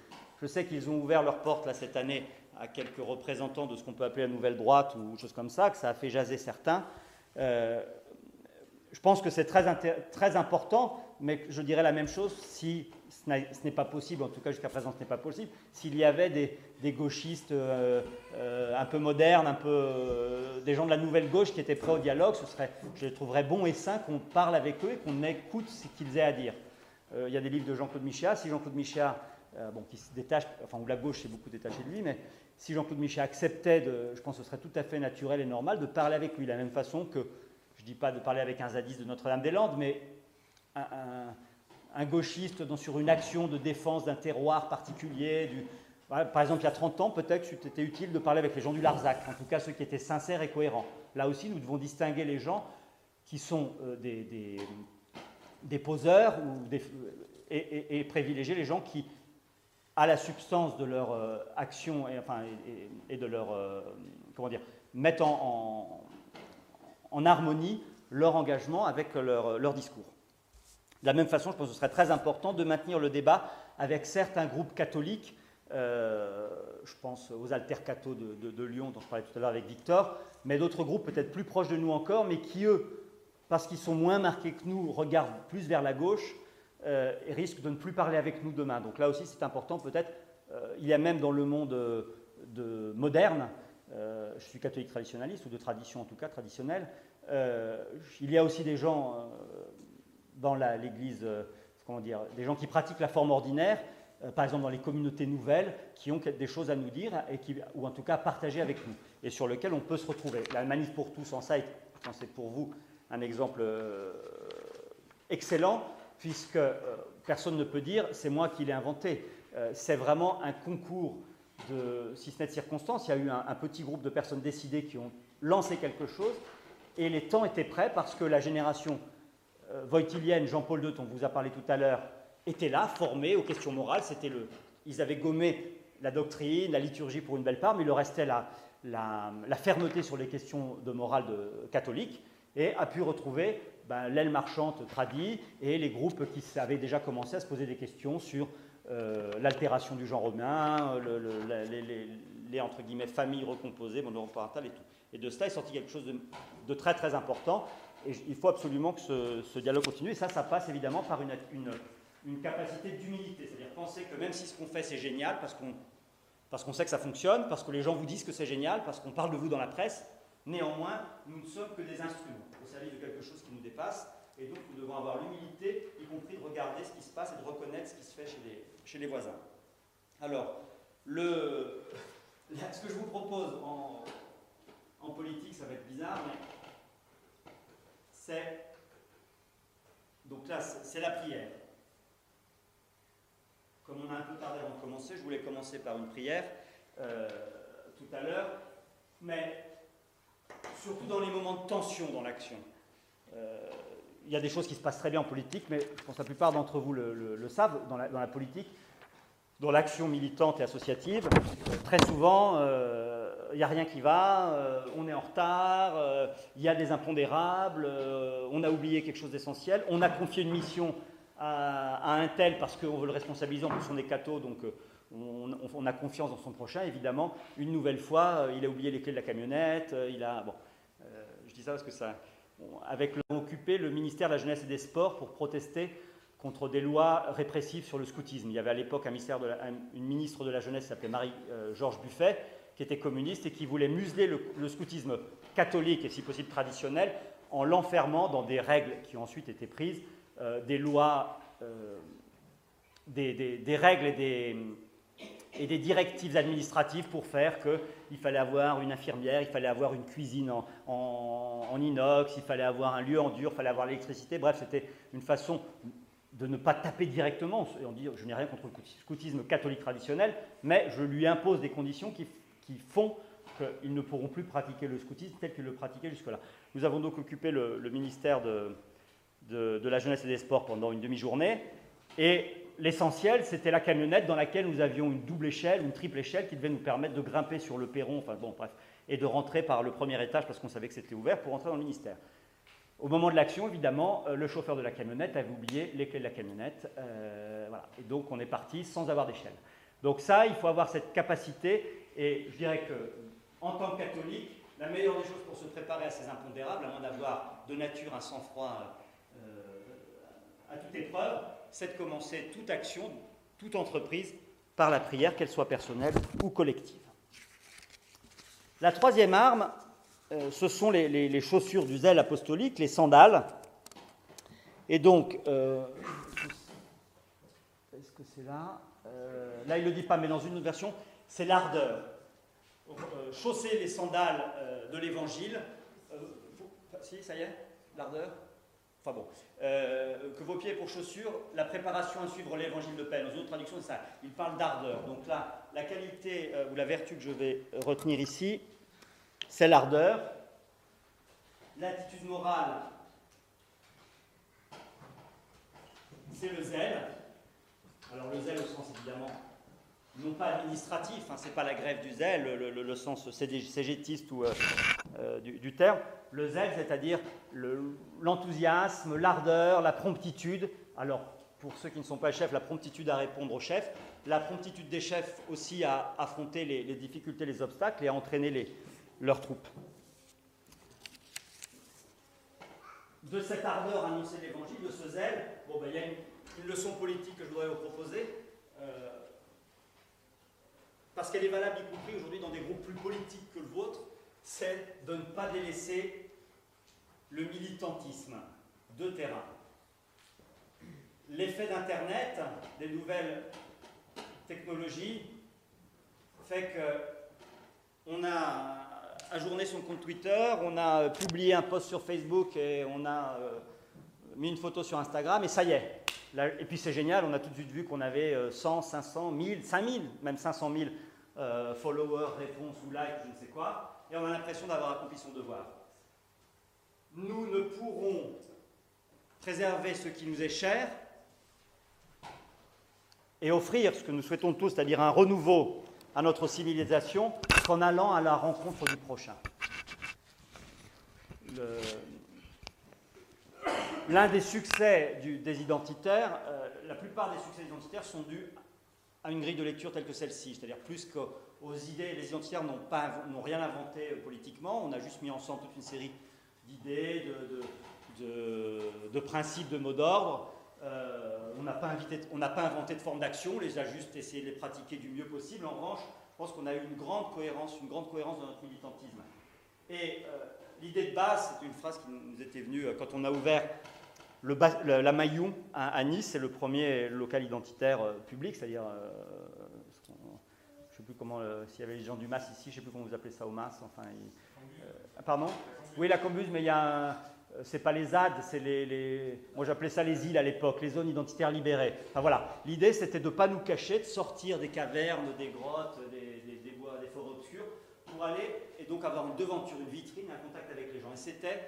Je sais qu'ils ont ouvert leurs portes là, cette année à quelques représentants de ce qu'on peut appeler la nouvelle droite ou choses comme ça, que ça a fait jaser certains. Euh, je pense que c'est très, très, important, mais je dirais la même chose si ce n'est pas possible, en tout cas jusqu'à présent ce n'est pas possible, s'il y avait des, gauchistes euh, euh, un peu modernes, un peu, des gens de la nouvelle gauche qui étaient prêts au dialogue, ce serait, je les trouverais bon et sain qu'on parle avec eux et qu'on écoute ce qu'ils aient à dire. Il y a des livres de Jean-Claude Michéa, si Jean-Claude Michéa, bon, qui se détache, enfin, où la gauche s'est beaucoup détachée de lui, mais si Jean-Claude Michéa acceptait, de, je pense que ce serait tout à fait naturel et normal de parler avec lui, de la même façon que, je ne dis pas de parler avec un zadiste de Notre-Dame-des-Landes, mais un, gauchiste sur une action de défense d'un terroir particulier, du, par exemple, il y a 30 ans, peut-être c'était utile de parler avec les gens du Larzac, en tout cas ceux qui étaient sincères et cohérents. Là aussi, nous devons distinguer les gens qui sont euh, des, des, poseurs et, et, privilégier les gens qui, à la substance de leur euh, action et, enfin, et, de leur. Euh, comment dire mettent en, en, harmonie leur engagement avec leur, leur discours. De la même façon, je pense que ce serait très important de maintenir le débat avec certains groupes catholiques euh, je pense aux altercatos de, de, Lyon, dont je parlais tout à l'heure avec Victor, mais d'autres groupes peut-être plus proches de nous encore, mais qui, eux, parce qu'ils sont moins marqués que nous, regardent plus vers la gauche euh, et risquent de ne plus parler avec nous demain. Donc là aussi, c'est important, peut-être. Euh, il y a même dans le monde euh, de, moderne, euh, je suis catholique traditionnaliste, ou de tradition en tout cas, traditionnelle, il y a aussi des gens dans l'Église, comment dire, des gens qui pratiquent la forme ordinaire par exemple dans les communautés nouvelles, qui ont des choses à nous dire, et qui, ou en tout cas partager avec nous, et sur lesquelles on peut se retrouver. La manif pour tous en ça, je pense c'est pour vous un exemple excellent, puisque euh, personne ne peut dire c'est moi qui l'ai inventé. Euh, c'est vraiment un concours de, si ce n'est de circonstances, il y a eu un, petit groupe de personnes décidées qui ont lancé quelque chose, et les temps étaient prêts parce que la génération euh, voitilienne, Jean-Paul II, on vous a parlé tout à l'heure, étaient là, formés aux questions morales. C'était le, ils avaient gommé la doctrine, la liturgie pour une belle part, mais il leur restait la, la, fermeté sur les questions de morale catholique et a pu retrouver ben, l'aile marchande tradie et les groupes qui avaient déjà commencé à se poser des questions sur euh, l'altération du genre romain, le, le, les, entre guillemets familles recomposées, monoparentales et tout. Et de cela est sorti quelque chose de, très très important. Et il faut absolument que ce, dialogue continue. Et ça, ça passe évidemment par une, capacité d'humilité, c'est-à-dire penser que même si ce qu'on fait c'est génial, parce qu'on sait que ça fonctionne, parce que les gens vous disent que c'est génial, parce qu'on parle de vous dans la presse, néanmoins, nous ne sommes que des instruments service de quelque chose qui nous dépasse, et donc nous devons avoir l'humilité, y compris de regarder ce qui se passe et de reconnaître ce qui se fait chez les, chez les voisins. Alors, le, ce que je vous propose en, en politique, ça va être bizarre, mais c'est. Donc là, c'est la prière. Comme on a un peu tardé avant de commencer, je voulais commencer par une prière euh, tout à l'heure, mais surtout dans les moments de tension dans l'action. Euh, il y a des choses qui se passent très bien en politique, mais je pense que la plupart d'entre vous le, savent, dans la, politique, dans l'action militante et associative, euh, très souvent, euh, il n'y a rien qui va, euh, on est en retard, il y a des impondérables, on a oublié quelque chose d'essentiel, on a confié une mission à, un tel parce qu'on veut le responsabiliser, en plus on est catho, donc euh, on, on, a confiance dans son prochain, évidemment. Une nouvelle fois, euh, il a oublié les clés de la camionnette, euh, il a... Bon, ça parce que ça... Avec le occupé le ministère de la Jeunesse et des Sports pour protester contre des lois répressives sur le scoutisme. Il y avait à l'époque un une ministre de la Jeunesse qui s'appelait Marie-Georges euh, Buffet, qui était communiste et qui voulait museler le, scoutisme catholique et si possible traditionnel en l'enfermant dans des règles qui ont ensuite été prises euh, des lois, euh, des, des, règles et des, et des directives administratives pour faire qu'il fallait avoir une infirmière, il fallait avoir une cuisine en, inox, il fallait avoir un lieu en dur, il fallait avoir l'électricité. Bref, c'était une façon de ne pas taper directement. On dit, je n'ai rien contre le scoutisme catholique traditionnel, mais je lui impose des conditions qui, font qu'ils ne pourront plus pratiquer le scoutisme tel qu'ils le pratiquaient jusque-là. Nous avons donc occupé le, ministère de, de, la Jeunesse et des Sports pendant une demi-journée. Et l'essentiel, c'était la camionnette dans laquelle nous avions une double échelle, une triple échelle qui devait nous permettre de grimper sur le perron, enfin bon, bref, et de rentrer par le premier étage parce qu'on savait que c'était ouvert pour entrer dans le ministère. Au moment de l'action, évidemment, euh, le chauffeur de la camionnette avait oublié les clés de la camionnette. Euh, voilà. Et donc, on est parti sans avoir d'échelle. Donc ça, il faut avoir cette capacité. Et je dirais que, en tant que catholique, la meilleure des choses pour se préparer à ces impondérables, à moins d'avoir de nature un sang-froid euh, à toute épreuve, c'est de commencer toute action, toute entreprise, par la prière, qu'elle soit personnelle ou collective. La troisième arme, euh, ce sont les, chaussures du zèle apostolique, les sandales. Et donc, euh, est-ce que c'est là euh, Là, il ne le dit pas, mais dans une autre version, c'est l'ardeur. chausser les sandales de l'évangile. si, ça y est L'ardeur Enfin bon, que vos pieds pour chaussures, la préparation à suivre l'évangile de paix. Dans une autre traduction, c'est ça. Il parle d'ardeur. Donc là, la qualité ou la vertu que je vais retenir ici, c'est l'ardeur. L'attitude morale, c'est le zèle. Alors le zèle au sens évidemment non pas administratif, hein, c'est pas la grève du zèle, le, sens ségétiste ou, euh, euh, du, terme. Le zèle, c'est-à-dire l'enthousiasme, l'ardeur, la promptitude. Alors, pour ceux qui ne sont pas chefs, la promptitude à répondre aux chefs, la promptitude des chefs aussi à affronter les, difficultés, les obstacles et à entraîner leurs troupes. De cette ardeur à annoncer l'évangile, de ce zèle, bon, ben, il y a une, leçon politique que je voudrais vous proposer, euh, parce qu'elle est valable y compris aujourd'hui dans des groupes plus politiques que le vôtre, c'est de ne pas délaisser le militantisme de terrain. L'effet d'Internet, des nouvelles technologies, fait que on a ajourné son compte Twitter, on a publié un post sur Facebook et on a euh, mis une photo sur Instagram et ça y est. et puis c'est génial, on a tout de suite vu qu'on avait 100, 500, 1000, 5000, même 500 000 euh, followers, réponses ou likes, je ne sais quoi, et on a l'impression d'avoir accompli son devoir. Nous ne pourrons préserver ce qui nous est cher et offrir ce que nous souhaitons tous, c'est-à-dire un renouveau à notre civilisation qu'en allant à la rencontre du prochain. L'un des succès des identitaires, euh, la plupart des succès identitaires sont dus à une grille de lecture telle que celle-ci, c'est-à-dire plus qu'aux idées, les identitaires n'ont rien inventé euh, politiquement, on a juste mis ensemble toute une série d'idées, de, principes, de mots d'ordre. Euh, on n'a pas, inventé de forme d'action, on les a juste essayé de les pratiquer du mieux possible. En revanche, je pense qu'on a eu une grande cohérence, dans notre militantisme. Et euh, l'idée de base, c'est une phrase qui nous était venue quand on a ouvert la Maillon à, Nice, c'est le premier local identitaire euh, public, c'est-à-dire, je ne sais plus comment, s'il y avait les gens du MAS ici, je ne sais plus comment vous appelez ça au MAS, enfin, pardon? Oui, la Combuse, mais il y c'est pas les ZAD, c'est les, moi j'appelais ça les îles à l'époque, les zones identitaires libérées. Enfin voilà, l'idée c'était de ne pas nous cacher, de sortir des cavernes, des grottes, des, aller et donc avoir une devanture, une vitrine, un contact avec les gens. Et c'était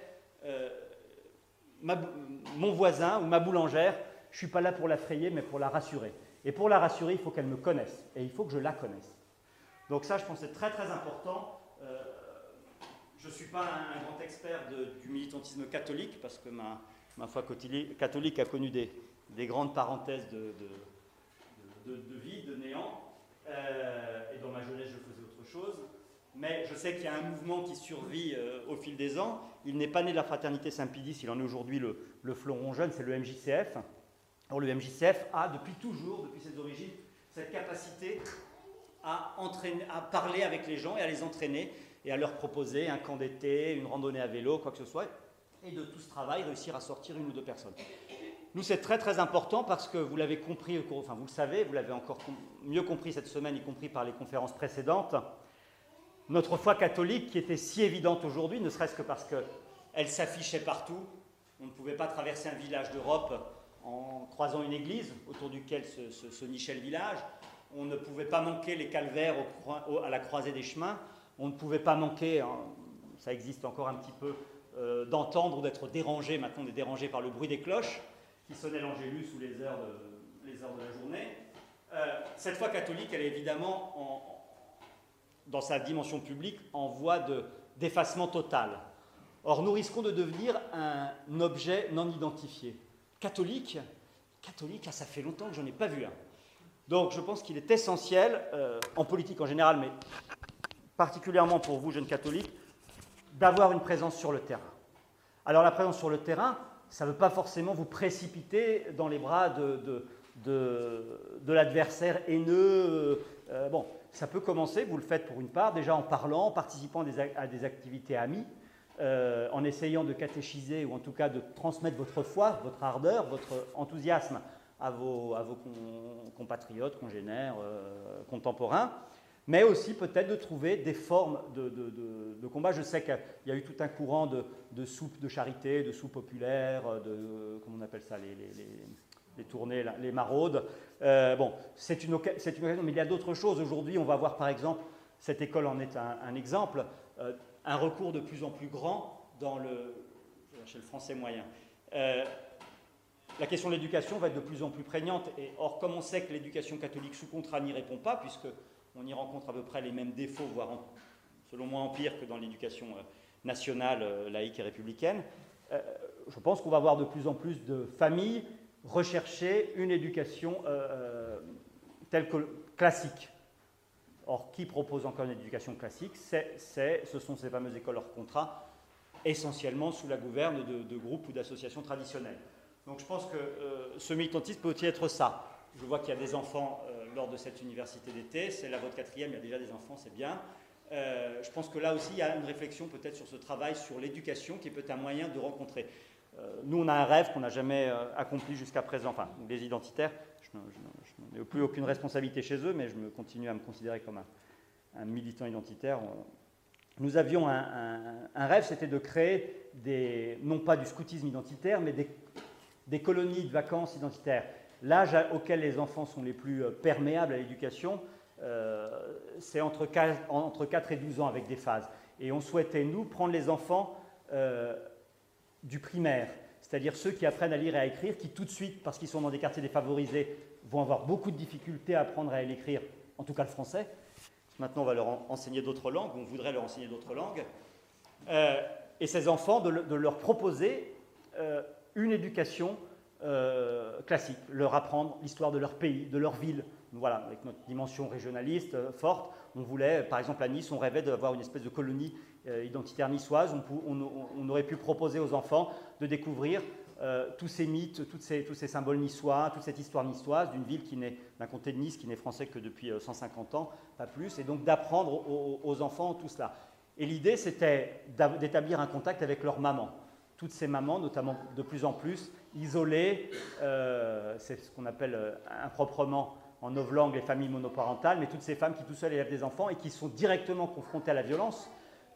mon voisin ou ma boulangère, je ne suis pas là pour la frayer, mais pour la rassurer. Et pour la rassurer, il faut qu'elle me connaisse, et il faut que je la connaisse. Donc ça, je pense, c'est très très important. Euh, je ne suis pas un, grand expert du militantisme catholique, parce que ma, foi catholique a connu des, des grandes parenthèses de, de, de, vie, de néant. Euh, et dans ma jeunesse, je faisais autre chose mais je sais qu'il y a un mouvement qui survit euh, au fil des ans. Il n'est pas né de la fraternité Saint-Pédis, il en est aujourd'hui le, le, fleuron jeune, c'est le MJCF. Alors le MJCF a depuis toujours, depuis ses origines, cette capacité à, à parler avec les gens et à les entraîner et à leur proposer un camp d'été, une randonnée à vélo, quoi que ce soit, et de tout ce travail réussir à sortir une ou deux personnes. nous, c'est très très important parce que vous l'avez compris, enfin vous le savez, vous l'avez encore mieux compris cette semaine, y compris par les conférences précédentes. Notre foi catholique, qui était si évidente aujourd'hui, ne serait-ce que parce qu'elle s'affichait partout, on ne pouvait pas traverser un village d'Europe en croisant une église autour duquel se, nichait le village. On ne pouvait pas manquer les calvaires à la croisée des chemins. On ne pouvait pas manquer, hein, ça existe encore un petit peu, euh, d'entendre ou d'être dérangé. Maintenant, on est dérangé par le bruit des cloches qui sonnaient l'Angélus ou les heures de, les heures de la journée. Euh, cette foi catholique, elle est évidemment, en, dans sa dimension publique, en voie d'effacement total. Or, nous risquons de devenir un objet non identifié. Catholique, catholique, ça fait longtemps que j'en ai pas vu un. Donc, je pense qu'il est essentiel, euh, en politique en général, mais particulièrement pour vous, jeunes catholiques, d'avoir une présence sur le terrain. Alors, la présence sur le terrain, ça ne veut pas forcément vous précipiter dans les bras de, de, l'adversaire haineux. Euh, bon, ça peut commencer, vous le faites pour une part, déjà en parlant, en participant à des activités amies, euh, en essayant de catéchiser ou en tout cas de transmettre votre foi, votre ardeur, votre enthousiasme à vos, compatriotes, congénères, euh, contemporains, mais aussi peut-être de trouver des formes de, combat. Je sais qu'il y a eu tout un courant de, de soupe de charité, de soupe populaire, de, comment on appelle ça, les, tournées, les maraudes. Euh, bon, c'est une, une, occasion, mais il y a d'autres choses. Aujourd'hui, on va voir par exemple, cette école en est un, exemple, un recours de plus en plus grand dans le, le français moyen. Euh, la question de l'éducation va être de plus en plus prégnante. Et or, comme on sait que l'éducation catholique sous contrat n'y répond pas, puisque on y rencontre à peu près les mêmes défauts, voire selon moi en pire que dans l'éducation euh, nationale, euh, laïque et républicaine, je pense qu'on va voir de plus en plus de familles rechercher une éducation telle que classique, Or, qui propose encore une éducation classique Ce sont ces fameuses écoles hors contrat, essentiellement sous la gouverne de, groupes ou d'associations traditionnelles. Donc je pense que euh, ce militantisme peut aussi être ça. Je vois qu'il y a des enfants euh, lors de cette université d'été, c'est la votre quatrième, il y a déjà des enfants, c'est bien. Euh, je pense que là aussi, il y a une réflexion peut-être sur ce travail, sur l'éducation, qui peut être un moyen de rencontrer. Nous, on a un rêve qu'on n'a jamais accompli jusqu'à présent, enfin, les identitaires, je n'ai plus aucune responsabilité chez eux, mais je me continue à me considérer comme un, militant identitaire. Nous avions un, rêve, c'était de créer des, non pas du scoutisme identitaire, mais des, colonies de vacances identitaires. L'âge auquel les enfants sont les plus euh, perméables à l'éducation, euh, c'est entre 4, entre 4 et 12 ans avec des phases. Et on souhaitait, nous, prendre les enfants euh, du primaire, c'est-à-dire ceux qui apprennent à lire et à écrire, qui tout de suite, parce qu'ils sont dans des quartiers défavorisés, vont avoir beaucoup de difficultés à apprendre à l'écrire, en tout cas le français. Maintenant, on va leur enseigner d'autres langues, on voudrait leur enseigner d'autres langues. Euh, et ces enfants, de, leur proposer euh, une éducation euh, classique, leur apprendre l'histoire de leur pays, de leur ville. Voilà, avec notre dimension régionaliste forte, on voulait, par exemple à Nice, on rêvait d'avoir une espèce de colonie identitaire niçoise. On, aurait pu proposer aux enfants de découvrir euh, tous ces mythes, tous ces symboles niçois, toute cette histoire niçoise d'une ville qui n'est, d'un comté de Nice qui n'est français que depuis 150 euh, ans, pas plus, et donc d'apprendre aux, enfants tout cela. Et l'idée, c'était d'établir un contact avec leur maman. Toutes ces mamans, notamment de plus en plus, isolées, euh, c'est ce qu'on appelle improprement en novlangue les familles monoparentales, mais toutes ces femmes qui tout seules élèvent des enfants et qui sont directement confrontées à la violence,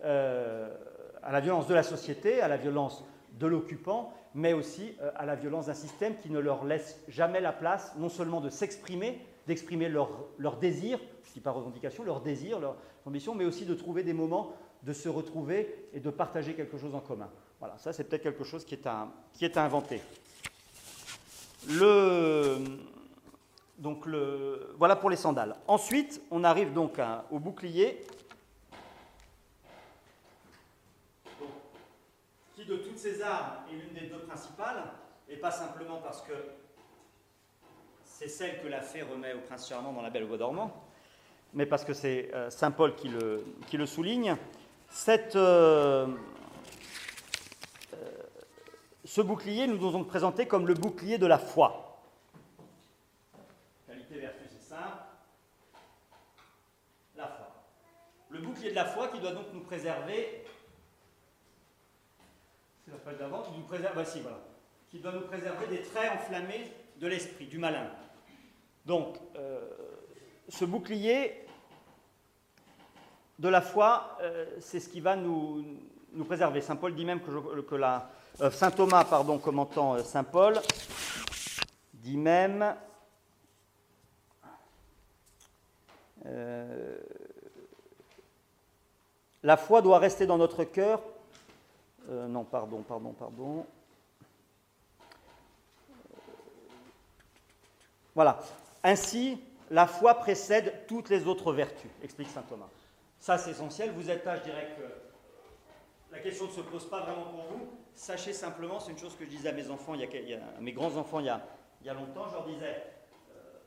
à la violence de la société, à la violence de l'occupant, mais aussi euh, à la violence d'un système qui ne leur laisse jamais la place, non seulement de s'exprimer, d'exprimer leur, désir, je ne dis pas revendication, leur désir, leur ambition, mais aussi de trouver des moments de se retrouver et de partager quelque chose en commun. Voilà, ça c'est peut-être quelque chose qui est à, qui est inventer. Le, donc le, voilà pour les sandales. Ensuite, on arrive donc au bouclier de toutes ces armes est l'une des deux principales, et pas simplement parce que c'est celle que la fée remet au prince charmant dans la Belle au bois dormant, mais parce que c'est euh, Saint Paul qui le, souligne. Euh, euh, ce bouclier, nous avons présenté comme le bouclier de la foi. Qualité vertus c'est simple. La foi. Le bouclier de la foi qui doit donc nous préserver d'avant, qui doit nous préserver des traits enflammés de l'esprit, du malin. Donc, euh, ce bouclier de la foi, euh, c'est ce qui va nous, nous préserver. Saint Paul dit même que, que la, euh, Saint Thomas, pardon, commentant Saint Paul, dit même la foi doit rester dans notre cœur. Non, pardon, pardon, pardon. Voilà. Ainsi, la foi précède toutes les autres vertus, explique saint Thomas. Ça, c'est essentiel. Vous êtes là, je dirais que la question ne se pose pas vraiment pour vous. Sachez simplement, c'est une chose que je disais à mes enfants, il y a, à mes grands-enfants il, il y a, longtemps, je leur disais, euh,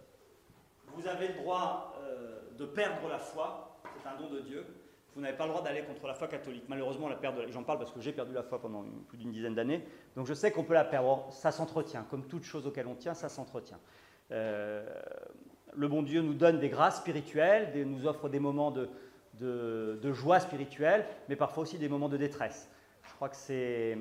vous avez le droit euh, de perdre la foi, c'est un don de Dieu. Vous n'avez pas le droit d'aller contre la foi catholique. Malheureusement, la perdre, j'en parle parce que j'ai perdu la foi pendant plus d'une dizaine d'années, donc je sais qu'on peut la perdre. Ça s'entretient, comme toute chose auquel on tient, ça s'entretient. Euh, le bon Dieu nous donne des grâces spirituelles, nous offre des moments de, joie spirituelle, mais parfois aussi des moments de détresse. Je crois que c'est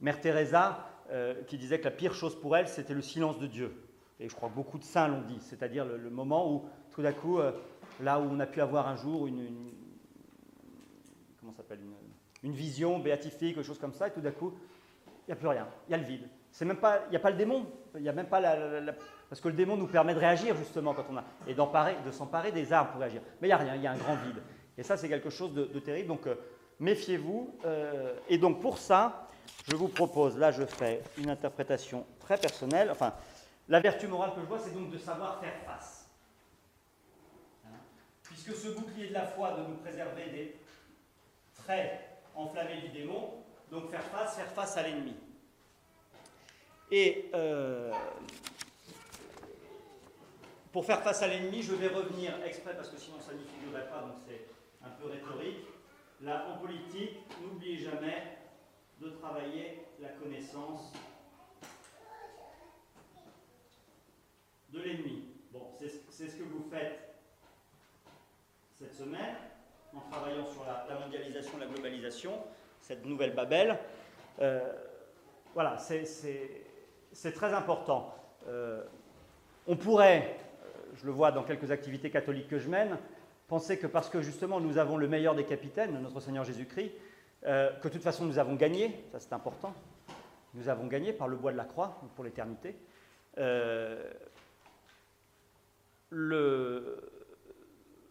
Mère Teresa euh, qui disait que la pire chose pour elle, c'était le silence de Dieu. Et je crois que beaucoup de saints l'ont dit, c'est-à-dire le, moment où, tout d'un coup, euh, là où on a pu avoir un jour une, comment s'appelle une, vision béatifique, quelque chose comme ça, et tout d'un coup, il n'y a plus rien, il y a le vide. C'est même pas, il n'y a pas le démon, il a même pas la, parce que le démon nous permet de réagir justement quand on a, et de s'emparer des armes pour réagir. Mais il n'y a rien, il y a un grand vide. Et ça, c'est quelque chose de, terrible. Donc, euh, méfiez-vous. Euh, et donc, pour ça, je vous propose, là, je fais une interprétation très personnelle. Enfin, la vertu morale que je vois, c'est donc de savoir faire face. Hein Puisque ce bouclier de la foi de nous préserver des traits enflammés du démon, donc faire face, faire face à l'ennemi. Et euh, pour faire face à l'ennemi, je vais revenir exprès parce que sinon ça n'y figurerait pas, donc c'est un peu rhétorique. Là, en politique, n'oubliez jamais de travailler la connaissance de l'ennemi. Bon, c'est ce que vous faites cette semaine en travaillant sur la, mondialisation, la globalisation, cette nouvelle Babel. Euh, voilà, c'est très important. Euh, on pourrait je le vois dans quelques activités catholiques que je mène, penser que parce que justement nous avons le meilleur des capitaines, notre Seigneur Jésus-Christ, euh, que de toute façon nous avons gagné, ça c'est important, nous avons gagné par le bois de la croix pour l'éternité. Euh,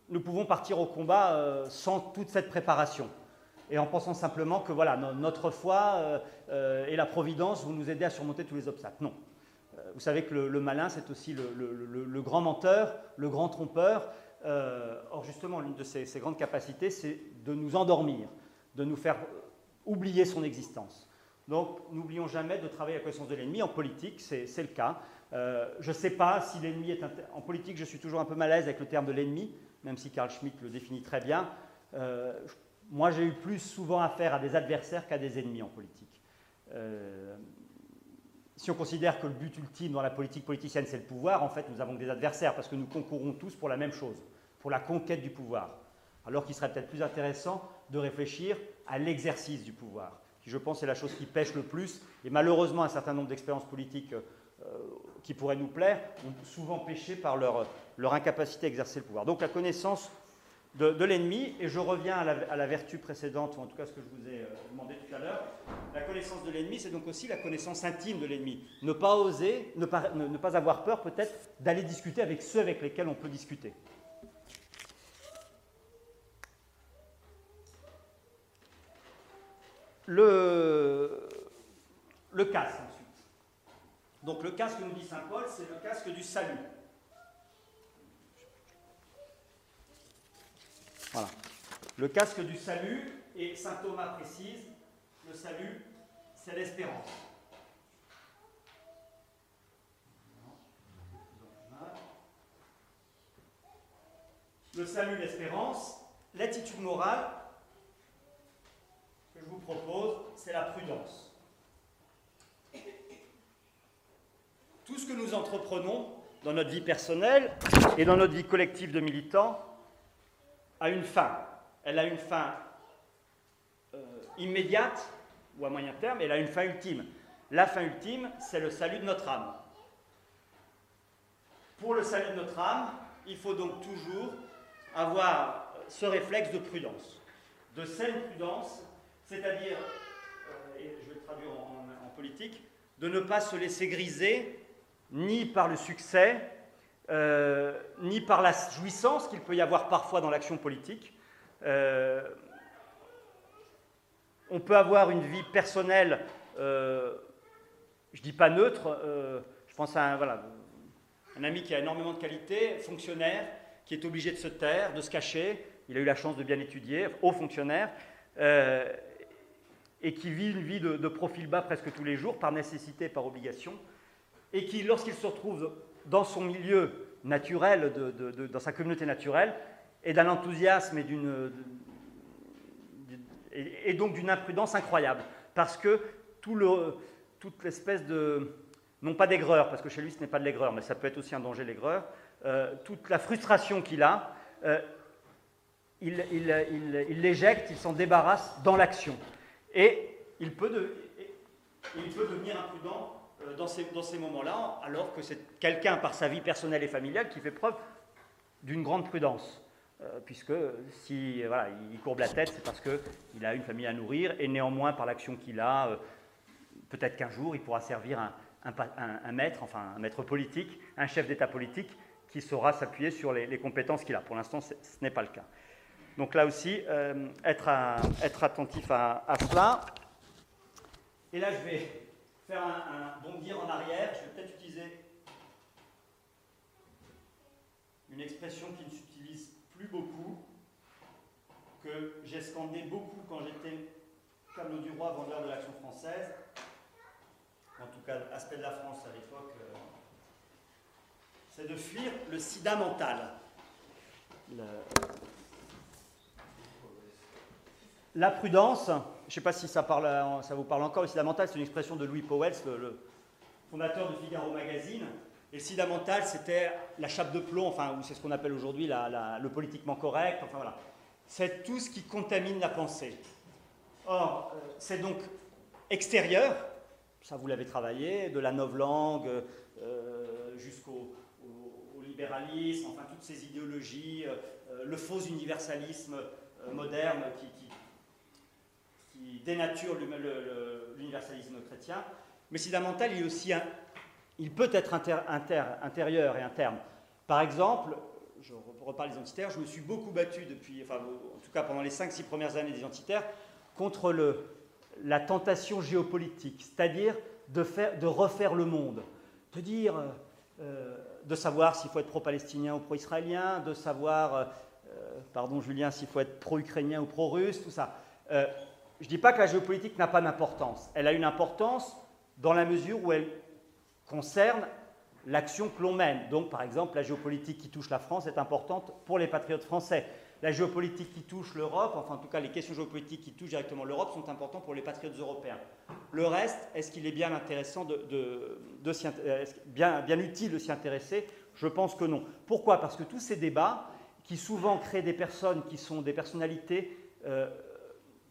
nous pouvons partir au combat euh, sans toute cette préparation et en pensant simplement que voilà, notre foi et la providence vont nous aider à surmonter tous les obstacles. Non, vous savez que le, malin, c'est aussi le, grand menteur, le grand trompeur. Euh, or, justement, l'une de ses, grandes capacités, c'est de nous endormir, de nous faire oublier son existence. Donc, n'oublions jamais de travailler à la connaissance de l'ennemi. En politique, c'est le cas. Euh, je ne sais pas si l'ennemi est... En politique, je suis toujours un peu mal à l'aise avec le terme de l'ennemi, même si Carl Schmitt le définit très bien. Euh, moi, j'ai eu plus souvent affaire à des adversaires qu'à des ennemis en politique si on considère que le but ultime dans la politique politicienne, c'est le pouvoir, en fait, nous avons des adversaires parce que nous concourons tous pour la même chose, pour la conquête du pouvoir. Alors qu'il serait peut-être plus intéressant de réfléchir à l'exercice du pouvoir, qui, je pense, est la chose qui pêche le plus. Et malheureusement, un certain nombre d'expériences politiques euh, qui pourraient nous plaire ont souvent pêché par leur, leur incapacité à exercer le pouvoir. Donc la connaissance de, l'ennemi, et je reviens à la, vertu précédente, ou en tout cas ce que je vous ai euh, demandé tout à l'heure. La connaissance de l'ennemi, c'est donc aussi la connaissance intime de l'ennemi. Ne pas oser, ne pas, ne, pas avoir peur peut-être d'aller discuter avec ceux avec lesquels on peut discuter. Le, le. Donc le casque, nous dit Saint Paul, c'est le casque du salut. Voilà. Le casque du salut, et saint Thomas précise, le salut, c'est l'espérance. Le salut, l'espérance, l'attitude morale que je vous propose, c'est la prudence. Ce que nous entreprenons dans notre vie personnelle et dans notre vie collective de militants a une fin. Elle a une fin euh, immédiate ou à moyen terme, elle a une fin ultime. La fin ultime, c'est le salut de notre âme. Pour le salut de notre âme, il faut donc toujours avoir ce réflexe de prudence, de saine prudence, c'est-à-dire, euh, et je vais le traduire en, politique, de ne pas se laisser griser ni par le succès, euh, ni par la jouissance qu'il peut y avoir parfois dans l'action politique. Euh, on peut avoir une vie personnelle, je ne dis pas neutre, je pense à un, ami qui a énormément de qualités, fonctionnaire, qui est obligé de se taire, de se cacher. Il a eu la chance de bien étudier, haut fonctionnaire, euh, et qui vit une vie de, profil bas presque tous les jours, par nécessité, par obligation, et qui, lorsqu'il se retrouve dans son milieu naturel, dans sa communauté naturelle, est d'un enthousiasme et d'une et, donc d'une imprudence incroyable, parce que toute l'espèce de non pas d'aigreur, parce que chez lui ce n'est pas de l'aigreur, mais ça peut être aussi un danger l'aigreur, euh, toute la frustration qu'il a, euh, il, l'éjecte, il s'en débarrasse dans l'action. Et il peut, devenir imprudent dans ces, dans ces moments-là, alors que c'est quelqu'un par sa vie personnelle et familiale qui fait preuve d'une grande prudence. puisque si voilà, il courbe la tête, c'est parce qu'il a une famille à nourrir, et néanmoins, par l'action qu'il a, peut-être qu'un jour, il pourra servir un, maître, enfin un maître politique, un chef d'État politique qui saura s'appuyer sur les, compétences qu'il a. Pour l'instant, ce n'est pas le cas. Donc là aussi, euh, être, attentif à, cela. Et là, je vais faire un, bondir en arrière. Je vais peut-être utiliser une expression qui ne s'utilise plus beaucoup, que j'ai scandé beaucoup quand j'étais Camelot du Roi, vendeur de l'action française en tout cas aspect de la France à l'époque, euh, c'est de fuir le sida mental. La prudence, je ne sais pas si ça, parle, ça, vous parle encore, le sida mental, c'est une expression de Louis Powell, le, fondateur de Figaro Magazine. Et le sida mental, c'était la chape de plomb, enfin, c'est ce qu'on appelle aujourd'hui le politiquement correct, enfin voilà. C'est tout ce qui contamine la pensée. Or, euh, c'est donc extérieur, ça vous l'avez travaillé, de la novlangue euh, jusqu'au libéralisme, enfin toutes ces idéologies, euh, le faux universalisme euh, moderne qui, dénature l'universalisme chrétien. Mais si mental, il, peut être intérieur et interne. Par exemple, je reparle des identitaires, je me suis beaucoup battu depuis, enfin, en tout cas pendant les 5-6 premières années des identitaires, contre la tentation géopolitique, c'est-à-dire de, refaire le monde, euh, euh, de savoir s'il faut être pro-palestinien ou pro-israélien, de savoir, euh, pardon Julien, s'il faut être pro-ukrainien ou pro-russe, tout ça. Je ne dis pas que la géopolitique n'a pas d'importance. Elle a une importance dans la mesure où elle concerne l'action que l'on mène. Donc, par exemple, la géopolitique qui touche la France est importante pour les patriotes français la géopolitique qui touche l'Europe, enfin en tout cas les questions géopolitiques qui touchent directement l'Europe sont importantes pour les patriotes européens. Le reste, est-ce qu'il est bien intéressant de, bien, bien utile de s'y intéresser? Je pense que non. Pourquoi? Parce que tous ces débats, qui souvent créent des personnes qui sont des personnalités euh,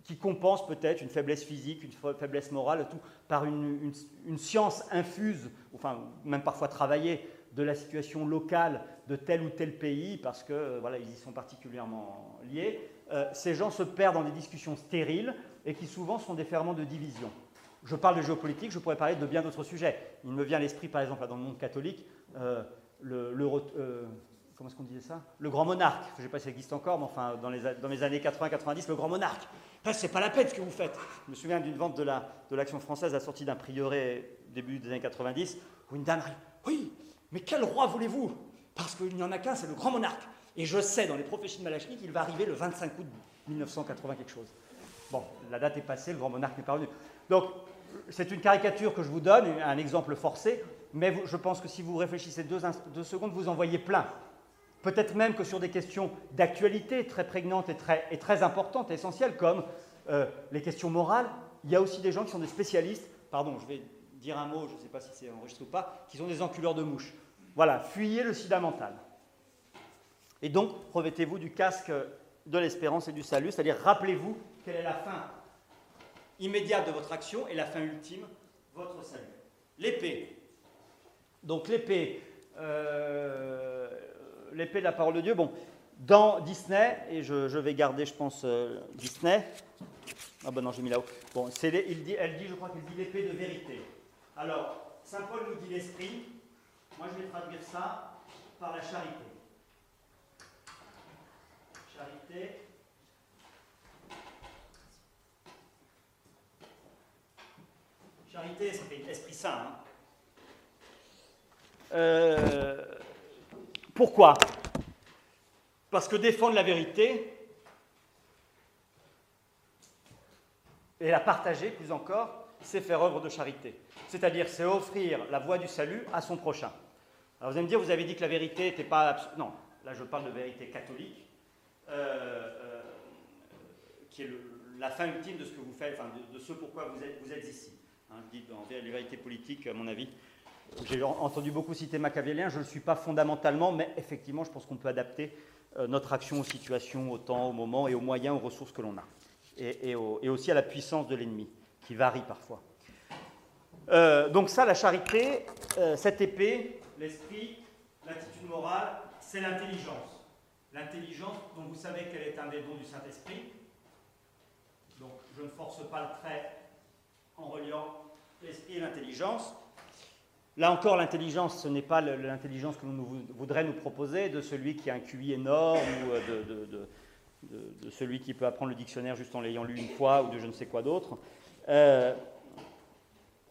qui compensent peut-être une faiblesse physique, une faiblesse morale, tout par une, une science infuse, enfin même parfois travaillée de la situation locale de tel ou tel pays, parce que euh, voilà, ils y sont particulièrement liés, euh, ces gens se perdent dans des discussions stériles et qui souvent sont des ferments de division. Je parle de géopolitique, je pourrais parler de bien d'autres sujets. Il me vient à l'esprit, par exemple, dans le monde catholique, euh, le, comment est-ce qu'on disait ça? Le grand monarque. Je ne sais pas si ça existe encore, mais enfin, dans les, dans les années 80-90, le grand monarque. C'est pas la peine ce que vous faites. Je me souviens d'une vente de l'Action la, de française à sortie d'un prieuré début des années 90, où une dame Oui, mais quel roi voulez-vous? Parce qu'il n'y en a qu'un, c'est le grand monarque. Et je sais, dans les prophéties de Malachnik, qu'il va arriver le 25 août 1980 quelque chose. Bon, la date est passée, le grand monarque n'est pas revenu. Donc, c'est une caricature que je vous donne, un exemple forcé, mais je pense que si vous réfléchissez deux, secondes, vous en voyez plein. Peut-être même que sur des questions d'actualité très prégnantes et très, et très importantes et essentielles, comme euh, les questions morales, il y a aussi des gens qui sont des spécialistes. Pardon, je vais dire un mot, je ne sais pas si c'est enregistré ou pas, qui sont des enculeurs de mouches. Voilà, fuyez le sida mental. Et donc, revêtez-vous du casque de l'espérance et du salut, c'est-à-dire rappelez-vous quelle est la fin immédiate de votre action et la fin ultime votre salut. L'épée. Donc l'épée, euh, l'épée de la parole de Dieu. Bon, dans Disney, et je, vais garder, je pense, euh, Disney. Ah ben non, j'ai mis là-haut. Bon, elle dit, je crois qu'elle dit l'épée de vérité. Alors, Saint Paul nous dit l'esprit. Moi, je vais traduire ça par la charité. Charité. Charité, esprit, esprit saint. Hein. Euh, pourquoi? Parce que défendre la vérité et la partager, plus encore, c'est faire œuvre de charité. C'est-à-dire, c'est offrir la voie du salut à son prochain. Alors vous allez me dire, vous avez dit que la vérité n'était pas... Non, là je parle de vérité catholique, euh, euh, qui est la fin ultime de ce que vous faites, enfin de, ce pourquoi vous êtes, vous êtes ici. Hein, je dis en vérité politique, à mon avis, j'ai entendu beaucoup citer Machiavélien, je ne le suis pas fondamentalement, mais effectivement, je pense qu'on peut adapter euh, notre action aux situations, au temps, au moment et aux moyens, aux ressources que l'on a. Et, aussi à la puissance de l'ennemi, qui varie parfois. Euh, donc ça, la charité, euh, cette épée, l'esprit, l'attitude morale, c'est l'intelligence. L'intelligence, dont vous savez qu'elle est un des dons du Saint-Esprit. Donc je ne force pas le trait en reliant l'esprit et l'intelligence. Là encore, l'intelligence, ce n'est pas l'intelligence que l'on voudrait nous proposer de celui qui a un QI énorme ou euh, de, celui qui peut apprendre le dictionnaire juste en l'ayant lu une fois ou de je ne sais quoi d'autre. Euh,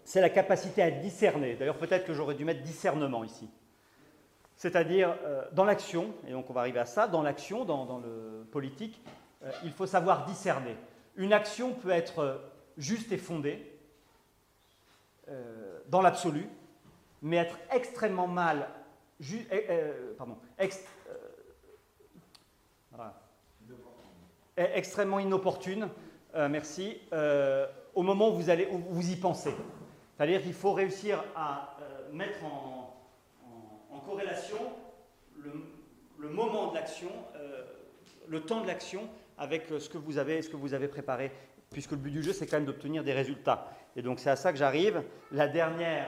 c'est la capacité à discerner. D'ailleurs, peut-être que j'aurais dû mettre discernement ici. C'est-à-dire, euh, dans l'action, et donc on va arriver à ça, dans l'action, dans, le politique, il faut savoir discerner. Une action peut être juste et fondée, dans l'absolu, mais être extrêmement mal, eh, euh, pardon, euh, eh, extrêmement inopportune, euh, merci, au moment où vous, allez, vous y pensez. C'est-à-dire qu'il faut réussir à mettre en, corrélation le, moment de l'action, le temps de l'action avec ce que vous avez, ce que vous avez préparé, puisque le but du jeu, c'est quand même d'obtenir des résultats. Et donc c'est à ça que j'arrive. La dernière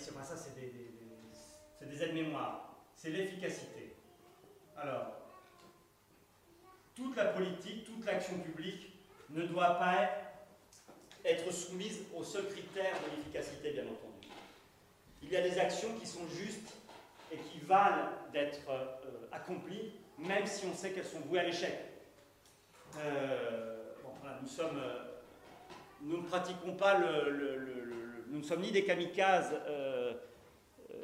ça c'est des, des aides-mémoires, c'est l'efficacité. Alors, toute la politique, toute l'action publique ne doit pas être soumise au seul critère de l'efficacité, bien entendu. Il y a des actions qui sont justes et qui valent d'être euh, accomplies, même si on sait qu'elles sont vouées à l'échec. Euh, euh, nous ne pratiquons pas le nous ne sommes ni des kamikazes euh, euh,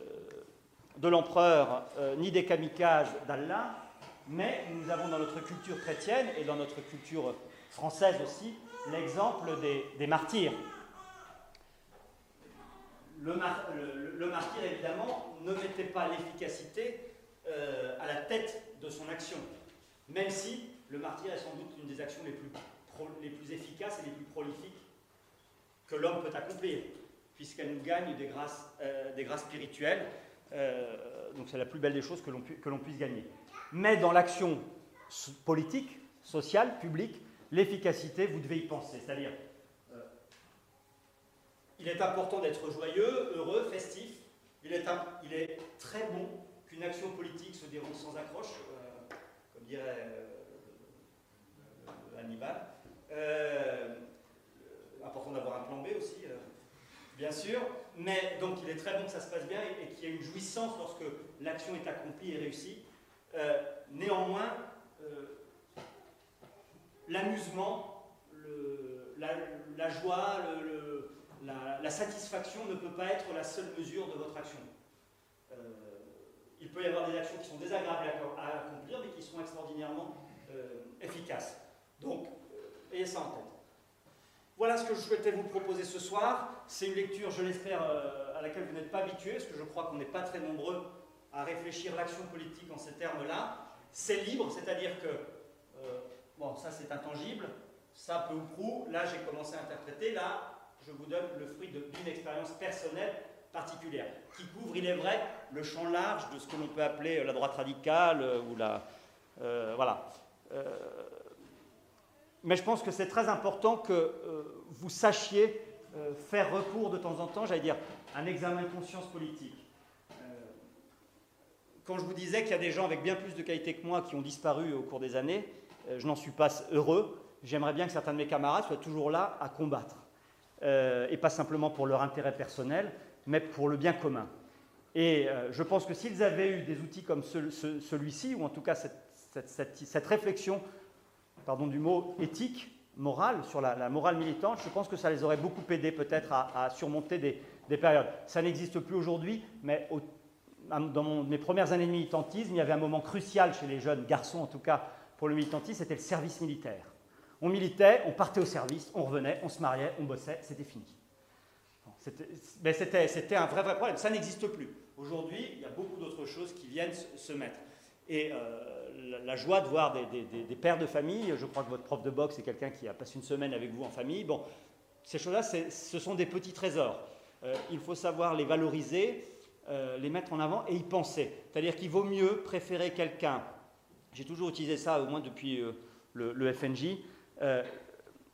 de l'empereur, euh, ni des kamikazes d'Allah, mais nous avons dans notre culture chrétienne et dans notre culture française aussi l'exemple des, martyrs. Le, martyr, évidemment, ne mettait pas l'efficacité à la tête de son action, même si le martyr est sans doute une des actions les plus, les plus efficaces et les plus prolifiques que l'homme peut accomplir puisqu'elle nous gagne des grâces, euh, spirituelles. Euh, donc c'est la plus belle des choses que l'on, puisse gagner. Mais dans l'action politique, sociale, publique, l'efficacité, vous devez y penser. C'est-à-dire, euh, il est important d'être joyeux, heureux, festif. Il est, il est très bon qu'une action politique se déroule sans accroche, comme dirait Hannibal. important d'avoir un plan B aussi bien sûr, mais donc il est très bon que ça se passe bien et, qu'il y ait une jouissance lorsque l'action est accomplie et réussie. Euh, néanmoins, euh, l'amusement, la, joie, la, satisfaction ne peut pas être la seule mesure de votre action. Euh, il peut y avoir des actions qui sont désagréables à, accomplir, mais qui sont extraordinairement efficaces. Donc, ayez ça en tête. Voilà ce que je souhaitais vous proposer ce soir. C'est une lecture, je l'espère, euh, à laquelle vous n'êtes pas habitués, parce que je crois qu'on n'est pas très nombreux à réfléchir l'action politique en ces termes-là. C'est libre, c'est-à-dire que, euh, bon, ça c'est intangible, ça peu ou prou, là j'ai commencé à interpréter, là je vous donne le fruit d'une expérience personnelle particulière, qui couvre, il est vrai, le champ large de ce que l'on peut appeler la droite radicale, euh, ou la... voilà. Mais je pense que c'est très important que vous sachiez faire recours de temps en temps, j'allais dire, un examen de conscience politique quand je vous disais qu'il y a des gens avec bien plus de qualité que moi qui ont disparu au cours des années, euh, je n'en suis pas heureux. J'aimerais bien que certains de mes camarades soient toujours là à combattre. Euh, et pas simplement pour leur intérêt personnel, mais pour le bien commun. Et euh, je pense que s'ils avaient eu des outils comme celui-ci, ou en tout cas cette, réflexion, pardon du mot, éthique, morale, sur la, morale militante, je pense que ça les aurait beaucoup aidés peut-être à, surmonter des, des, périodes. Ça n'existe plus aujourd'hui, mais dans mes premières années de militantisme, il y avait un moment crucial chez les jeunes garçons, en tout cas pour le militantisme, c'était le service militaire. On militait, on partait au service, on revenait, on se mariait, on bossait, c'était fini. C'était un vrai, vrai problème. Ça n'existe plus. Aujourd'hui, il y a beaucoup d'autres choses qui viennent se mettre. Et euh, la, joie de voir des, pères de famille, je crois que votre prof de boxe est quelqu'un qui a passé une semaine avec vous en famille, bon, ces choses-là, ce sont des petits trésors. Euh, il faut savoir les valoriser euh, les mettre en avant et y penser. C'est-à-dire qu'il vaut mieux préférer quelqu'un, j'ai toujours utilisé ça au moins depuis euh, le, FNJ, euh,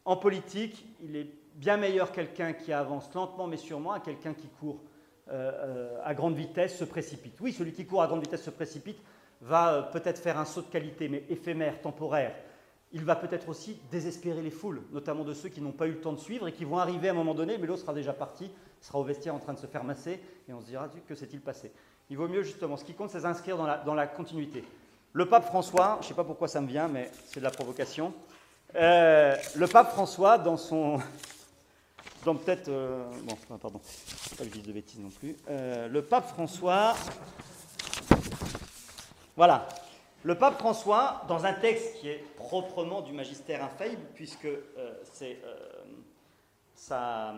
en politique, il est bien meilleur quelqu'un qui avance lentement mais sûrement à quelqu'un qui court à grande vitesse, se précipite. Oui, celui qui court à grande vitesse se précipite va peut-être faire un saut de qualité, mais éphémère, temporaire. Il va peut-être aussi désespérer les foules, notamment de ceux qui n'ont pas eu le temps de suivre et qui vont arriver à un moment donné, mais l'autre sera déjà parti sera au vestiaire en train de se faire masser, et on se dira que s'est-il passé? Il vaut mieux justement, ce qui compte, c'est s'inscrire dans la, continuité. Le pape François, je ne sais pas pourquoi ça me vient, mais c'est de la provocation. Euh, le pape François, dans son. Dans peut-être. Euh, bon, pardon, pas le je de bêtises non plus. Euh, le pape François. Voilà. Le pape François, dans un texte qui est proprement du magistère infaillible, puisque c'est sa,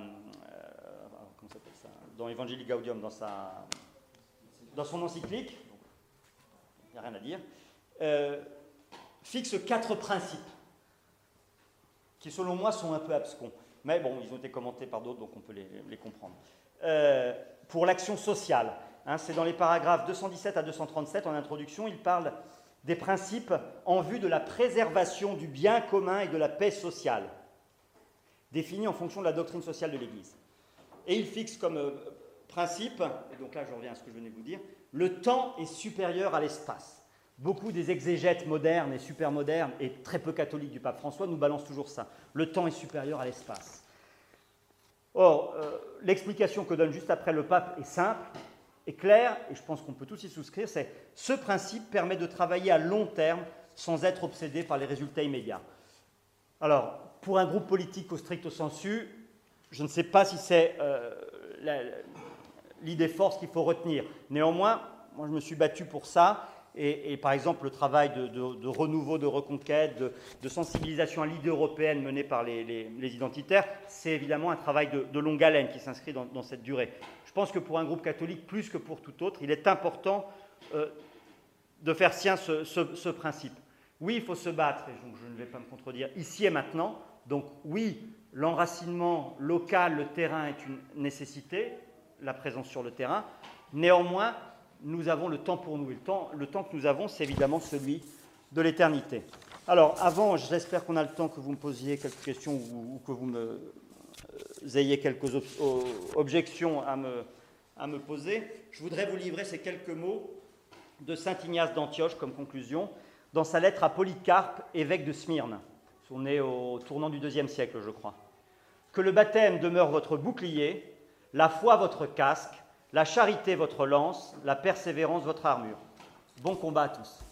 dans Evangelii Gaudium, dans, sa, dans son encyclique, il n'y a rien à dire, euh, fixe quatre principes qui, selon moi, sont un peu abscons. Mais bon, ils ont été commentés par d'autres, donc on peut les, comprendre. Euh, pour l'action sociale, hein, c'est dans les paragraphes 217 à 237, en introduction, il parle des principes en vue de la préservation du bien commun et de la paix sociale, définis en fonction de la doctrine sociale de l'Église. Et il fixe comme euh, principe, et donc là je reviens à ce que je venais de vous dire, le temps est supérieur à l'espace. Beaucoup des exégètes modernes et super modernes et très peu catholiques du pape François nous balancent toujours ça. Le temps est supérieur à l'espace. Or, euh, l'explication que donne juste après le pape est simple, est claire, et je pense qu'on peut tous y souscrire, c'est ce principe permet de travailler à long terme sans être obsédé par les résultats immédiats. Alors, pour un groupe politique au stricto sensu, je ne sais pas si c'est euh, l'idée force qu'il faut retenir. Néanmoins, moi je me suis battu pour ça. Et, par exemple, le travail de, renouveau, de reconquête, de, sensibilisation à l'idée européenne menée par les, identitaires, c'est évidemment un travail de, longue haleine qui s'inscrit dans, cette durée. Je pense que pour un groupe catholique, plus que pour tout autre, il est important euh, de faire sien ce, ce, principe. Oui, il faut se battre, et donc je ne vais pas me contredire, ici et maintenant. Donc oui, l'enracinement local, le terrain est une nécessité, la présence sur le terrain. Néanmoins, nous avons le temps pour nous. Le temps, le temps que nous avons, c'est évidemment celui de l'éternité. Alors, avant, j'espère qu'on a le temps que vous me posiez quelques questions ou, que vous me, euh, ayez quelques objections à me, à me poser. Je voudrais vous livrer ces quelques mots de saint Ignace d'Antioche comme conclusion dans sa lettre à Polycarpe, évêque de Smyrne. On est au tournant du deuxième siècle, je crois. Que le baptême demeure votre bouclier, la foi votre casque, la charité votre lance, la persévérance votre armure. Bon combat à tous.